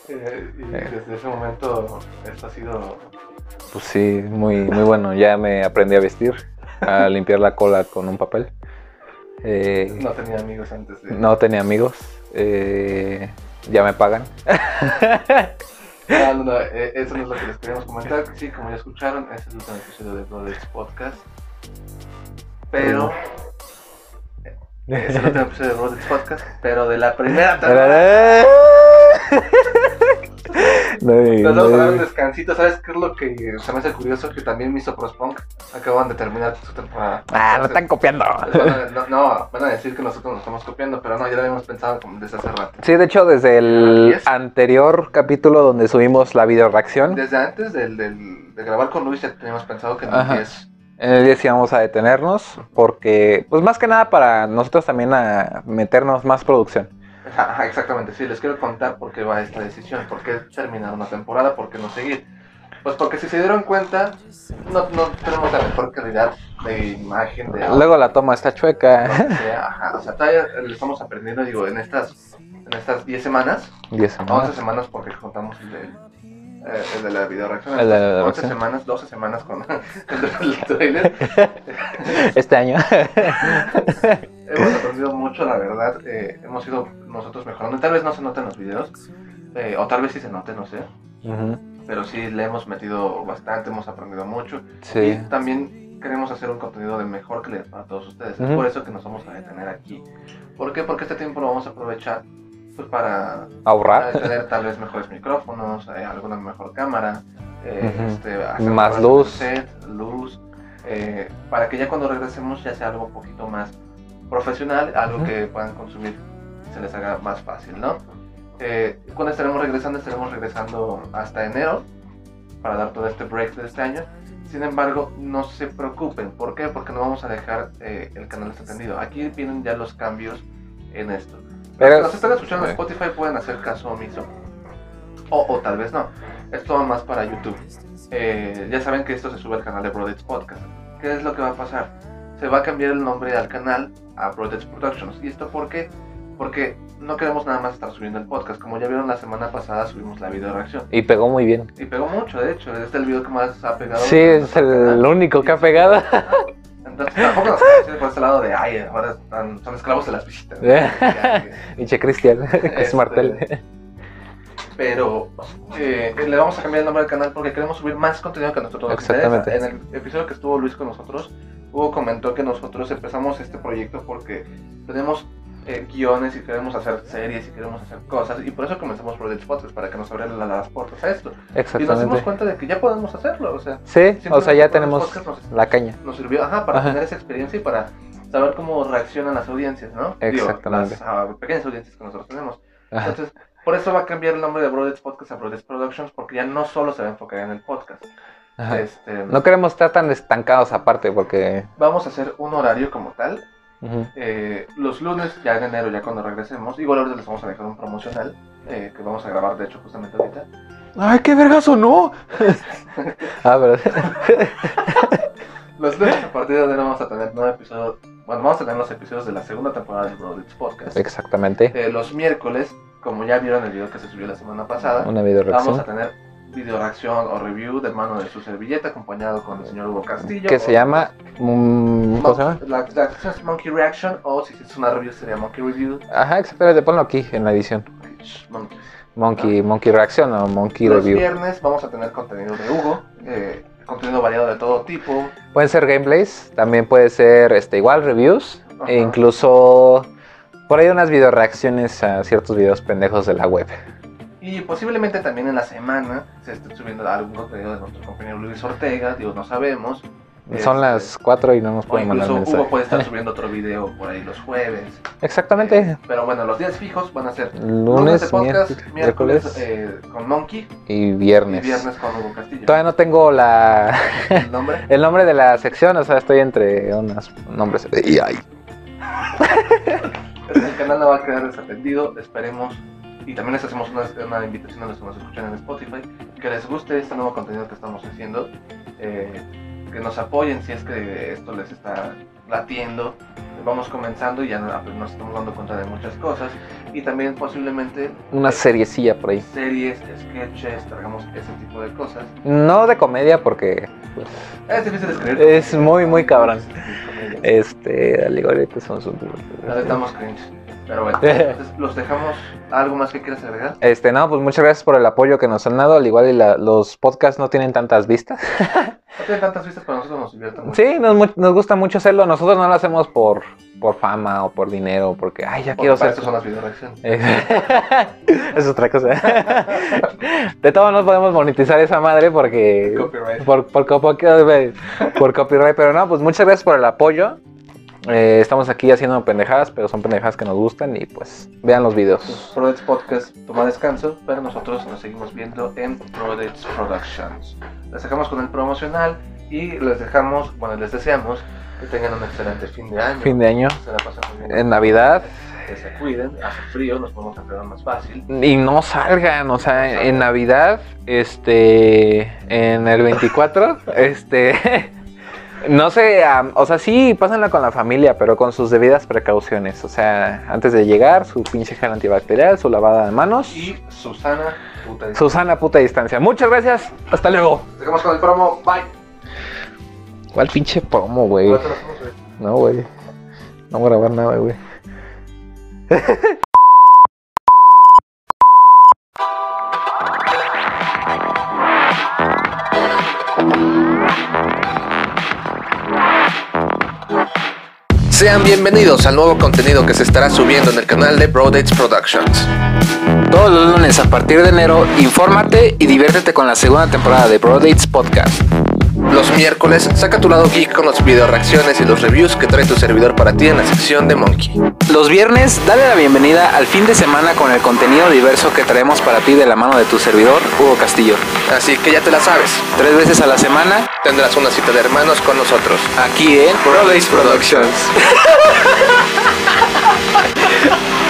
Eh, y Eh. desde ese momento esto ha sido Pues sí, muy, muy bueno. Ya me aprendí a vestir, a limpiar la cola con un papel. Eh, no tenía amigos antes de no tenía amigos. eh, ya me pagan. No, no, no, eh, eso no es lo que les queríamos comentar. Sí, como ya escucharon, es el último episodio de Brothers Podcast. Pero. eh, Es el último episodio de Brothers Podcast, pero de la primera temporada. No, Nos vamos a dar un no, descansito. ¿Sabes qué es lo que se me hace curioso? Que también Miso Punk acaban de terminar su temporada. Ah, no están copiando. Van a- no, no, van a decir que nosotros nos estamos copiando, pero no, ya lo habíamos pensado como desde hace rato. Sí, de hecho, desde el es. anterior capítulo donde subimos la video reacción, Desde antes del, del- de grabar con Luis ya teníamos pensado que en el Ajá. 10 en el día sí vamos a detenernos, porque, pues más que nada para nosotros también a meternos más producción. Ajá, exactamente, sí, les quiero contar por qué va esta decisión, por qué terminar una temporada, por qué no seguir. Pues porque si se dieron cuenta, no, no tenemos la mejor calidad de imagen, de Luego la toma está chueca. sea, ajá, o sea, todavía le estamos aprendiendo, digo, en estas en estas 10 semanas, 10 11 semanas. semanas porque contamos el, de- eh, el de la video reacción, El de la 11 reacción. semanas, 12 semanas con el trailer. Este año. Hemos aprendido mucho, la verdad. eh, hemos ido nosotros mejorando. Tal vez no se noten los videos, eh, o tal vez sí se note, no sé. Pero sí le hemos metido bastante, hemos aprendido mucho. Sí. Y también queremos hacer un contenido de mejor calidad para todos ustedes. Es por eso que nos vamos a detener aquí. ¿Por qué? Porque este tiempo lo vamos a aprovechar pues, para Ahorrar. tener tal vez mejores micrófonos, eh, alguna mejor cámara, eh, este, hacer Más luz. set, luz, para que ya cuando regresemos ya sea algo un poquito más profesional, algo que puedan consumir se les haga más fácil, ¿no? Eh, cuando estaremos regresando, estaremos regresando hasta enero para dar todo este break de este año. Sin embargo, no se preocupen. ¿Por qué? Porque no vamos a dejar eh, el canal desatendido. Aquí vienen ya los cambios en esto. Pero- Los que nos están escuchando en Sí. Spotify pueden hacer caso omiso. O, o tal vez no. Esto va más para YouTube. Eh, ya saben que esto se sube al canal de Broadheads Podcast. ¿Qué es lo que va a pasar? Se va a cambiar el nombre al canal a Broadheads Productions. ¿Y esto por qué? Porque no queremos nada más estar subiendo el podcast. Como ya vieron la semana pasada, subimos la video reacción. Y pegó muy bien. Y pegó mucho, de hecho. Es el video que más ha pegado. Sí, es el único que ha pegado. Entonces tampoco nos ir por ese lado de, ay, ahora están- son esclavos de las visitas. Pinche Cristian, es Este, martel. pero eh, le vamos a cambiar el nombre del canal porque queremos subir más contenido que nosotros nos Exactamente. interesa. En el episodio que estuvo Luis con nosotros, Hugo comentó que nosotros empezamos este proyecto porque tenemos eh, guiones y queremos hacer series y queremos hacer cosas y por eso comenzamos por Podcast para que nos abrieran la- las puertas a esto. Y nos dimos Exactamente. cuenta de que ya podemos hacerlo, o sea, Sí, o sea, ya tenemos nos- la caña. nos sirvió ajá, para Ajá. tener esa experiencia y para saber cómo reaccionan las audiencias, ¿no? Digo, Exactamente. las ah, pequeñas audiencias que nosotros tenemos. Ajá. Entonces, por eso va a cambiar el nombre de Brothers Podcast a Brothers Productions, porque ya no solo se va a enfocar en el podcast. Este, No queremos estar tan estancados aparte porque... Vamos a hacer un horario como tal. Eh, los lunes, ya en enero, ya cuando regresemos, igual ahorita les vamos a dejar un promocional eh, que vamos a grabar, de hecho, justamente ahorita. ¡Ay, qué vergazo, no! ah. Los lunes, a partir de enero, vamos a tener nueve episodios. Bueno, vamos a tener los episodios de la segunda temporada de Brothers Podcast. Exactamente. Eh, los miércoles, como ya vieron el video que se subió la semana pasada, Una video vamos a tener video reacción o review de mano de su servilleta acompañado con el señor Hugo Castillo. Que se llama... mm, ¿Cómo se llama? La, la sección es Monkey Reaction o si es una review sería Monkey Review. Ajá, exactamente. Ponlo aquí en la edición. Monkey. Monkey, Monkey Reaction o Monkey Los Review. viernes vamos a tener contenido de Hugo, eh, contenido variado de todo tipo. Pueden ser gameplays, también puede ser este, igual reviews, Ajá. e incluso por ahí unas video reacciones a ciertos videos pendejos de la web. Y posiblemente también en la semana se esté subiendo algún contenido de nuestro compañero Luis Ortega, digo, no sabemos. Son Este, las 4 y no nos pueden mandar incluso Hugo mensaje. puede estar subiendo otro video por ahí los jueves. Exactamente. Eh, pero bueno, los días fijos van a ser Lunes, de podcast, miércoles, eh, con Monkey y y viernes. viernes con Hugo Castillo. Todavía no tengo la El nombre. el nombre de la sección, o sea, estoy entre unos nombres. Y ay, El canal no va a quedar desatendido, esperemos. Y también les hacemos una, una invitación a los que nos escuchan en Spotify, que les guste este nuevo contenido que estamos haciendo, eh, que nos apoyen si es que esto les está latiendo. Vamos comenzando y ya no- nos estamos dando cuenta de muchas cosas. Y también posiblemente una eh, seriecilla por ahí. series, sketches, tragamos ese tipo de cosas. No de comedia porque pues, Es difícil escribir. Es muy, muy cabrón. Comedia. este alegóricos son sus estamos cringe. Pero bueno, entonces los dejamos. ¿Algo más que quieras agregar? Este, no, pues muchas gracias por el apoyo que nos han dado. Al igual y la- los podcasts no tienen tantas vistas. No tiene tantas vistas, pero nosotros nos divierte mucho. Sí, nos, nos gusta mucho hacerlo. Nosotros no lo hacemos por, por fama o por dinero, porque, ay, ya Porque quiero ser. son las es otra cosa. De todos no podemos monetizar esa madre porque. Copyright. Por, por, por, por copyright, pero no, pues muchas gracias por el apoyo. Eh, estamos aquí haciendo pendejadas, pero son pendejadas que nos gustan y pues vean los videos. Prodates Podcast toma descanso, pero nosotros nos seguimos viendo en Prodates Productions. Les dejamos con el promocional y les dejamos, bueno, les deseamos que tengan un excelente fin de año. Fin de año, Se la pasen muy bien. en Navidad, Que se cuiden, hace frío, nos podemos enfermar más fácil. y no salgan, o sea, en Navidad, este, en el 24, este, no sé, o sea, sí, pásenla con la familia, pero con sus debidas precauciones, o sea, antes de llegar, su pinche gel antibacterial, su lavada de manos, Y Susana, puta. disculpa. Susana puta distancia. Muchas gracias, hasta luego. Dejamos con el promo. Bye. ¿Cuál pinche promo, güey. No, güey. No voy a grabar nada, güey. Sean bienvenidos al nuevo contenido que se estará subiendo en el canal de Brodates Productions. Todos los lunes a partir de enero, infórmate y diviértete con la segunda temporada de Brodates Podcast. Los miércoles, saca tu lado geek con los video reacciones y los reviews que trae tu servidor para ti en la sección de Monkey. Los viernes, dale la bienvenida al fin de semana con el contenido diverso que traemos para ti de la mano de tu servidor, Hugo Castillo. Así que ya te la sabes, Tres veces a la semana, tendrás una cita de hermanos con nosotros. aquí en Brodates Productions.